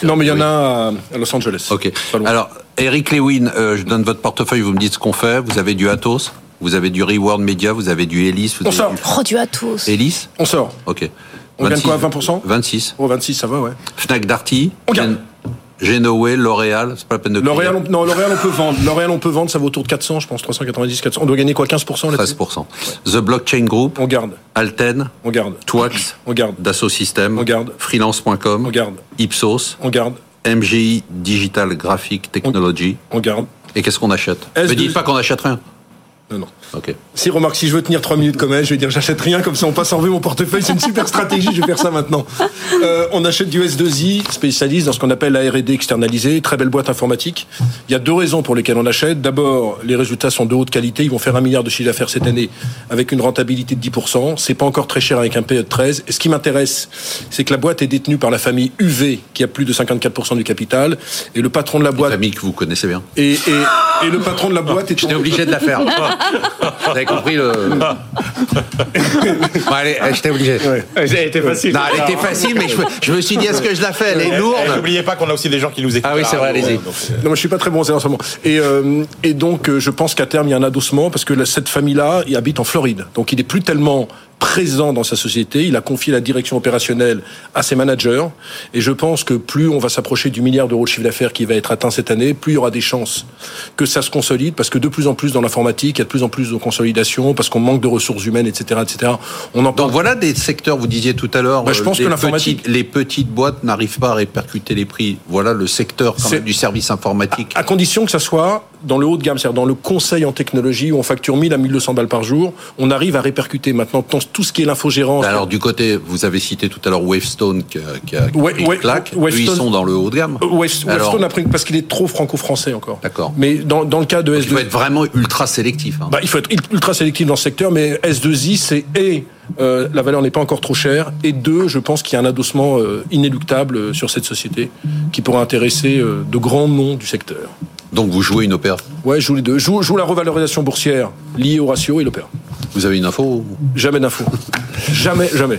Non, mais il y en a à Los Angeles. Ok. Alors, Eric Lewin, euh, je donne votre portefeuille, vous me dites ce qu'on fait. Vous avez du Atos, vous avez du Reward Media, vous avez du Elis. Vous On sort. Du... Oh, du Atos. Elis On sort. Ok. On gagne quoi, 20% 26. Oh, 26, ça va, ouais. Fnac Darty. On gagne. Genoé, L'Oréal, c'est pas la peine de L'Oréal, non, L'Oréal on peut vendre. L'Oréal on peut vendre, ça vaut autour de 400, je pense, 390, 400. On doit gagner quoi, 15% là 13%. The Blockchain Group. On garde. Alten. On garde. Twax. On garde. Dassault Systèmes. On garde. Freelance.com. On garde. Ipsos. On garde. MGI Digital Graphic Technology. On, garde. Et qu'est-ce qu'on achète? Ne dites pas qu'on achète rien. Non, non. Si remarque, si je veux tenir 3 minutes comme elle, je vais dire j'achète rien, comme ça on passe en vue mon portefeuille, c'est une super stratégie, je vais faire ça maintenant. Euh, on achète du S2I, spécialiste dans ce qu'on appelle la R&D externalisée, très belle boîte informatique. Il y a deux raisons pour lesquelles on achète. D'abord, les résultats sont de haute qualité, ils vont faire un milliard de chiffre d'affaires cette année avec une rentabilité de 10%. C'est pas encore très cher avec un PE de 13. Et ce qui m'intéresse, c'est que la boîte est détenue par la famille UV, qui a plus de 54% du capital, et le patron de la boîte. Une famille que vous connaissez bien. Et, et, et le patron de la boîte est. J'étais obligé de la faire. [laughs] Vous avez compris le. [laughs] bon, allez, j'étais obligé. Elle était facile. Non, elle était facile, mais je, me suis dit, est-ce que je la fais? Elle est lourde. N'oubliez pas qu'on a aussi des gens qui nous écoutent. Ah oui, c'est vrai, allez-y. Non, moi, je suis pas très bon en ce moment. Et, euh, et donc, euh, je pense qu'à terme, il y a un adossement parce que cette famille-là, il habite en Floride. Donc, il est plus tellement présent dans sa société. Il a confié la direction opérationnelle à ses managers. Et je pense que plus on va s'approcher du milliard d'euros de chiffre d'affaires qui va être atteint cette année, plus il y aura des chances que ça se consolide, parce que de plus en plus dans l'informatique, il y a de plus en plus de consolidation, parce qu'on manque de ressources humaines, etc., etc. On en Donc voilà des secteurs. Vous disiez tout à l'heure. Bah, je pense euh, que l'informatique, les petites boîtes n'arrivent pas à répercuter les prix. Voilà le secteur du service informatique. À, à condition que ça soit dans le haut de gamme, c'est-à-dire dans le conseil en technologie où on facture 1000 à 1200 balles par jour, on arrive à répercuter maintenant tout ce qui est l'infogérance. Alors du côté, vous avez cité tout à l'heure Wavestone qui a, qui a ouais, pris claque. ils sont dans le haut de gamme. Wavestone a pris parce qu'il est trop franco-français encore. D'accord. Mais dans, dans le cas de S2... Il faut être vraiment ultra sélectif. Hein. Bah, il faut être ultra sélectif dans ce secteur, mais S2I, c'est et euh, la valeur n'est pas encore trop chère. Et deux, je pense qu'il y a un adossement euh, inéluctable euh, sur cette société qui pourrait intéresser de grands noms du secteur. Donc vous jouez une opéra Ouais, je joue les deux. Je joue, la revalorisation boursière liée au ratio et l'opéra. Vous avez une info Jamais d'info. [laughs] jamais, jamais.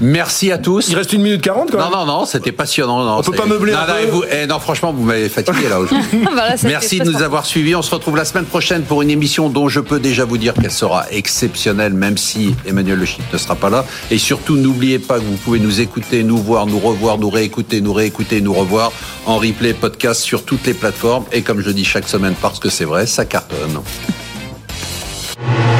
Merci à tous. Il reste une minute quarante quand même. Non, non, non, c'était passionnant. Non, on peut pas meubler non, un non, peu. Eh, non, franchement, vous m'avez fatigué là aujourd'hui. [laughs] Merci de nous avoir suivis. On se retrouve la semaine prochaine pour une émission dont je peux déjà vous dire qu'elle sera exceptionnelle, même si Emmanuel Le Chip ne sera pas là. Et surtout, n'oubliez pas que vous pouvez nous écouter, nous voir, nous revoir, nous réécouter, nous réécouter, nous revoir en replay, podcast sur toutes les plateformes. Et comme je dis chaque semaine, parce que c'est vrai, ça cartonne. [laughs]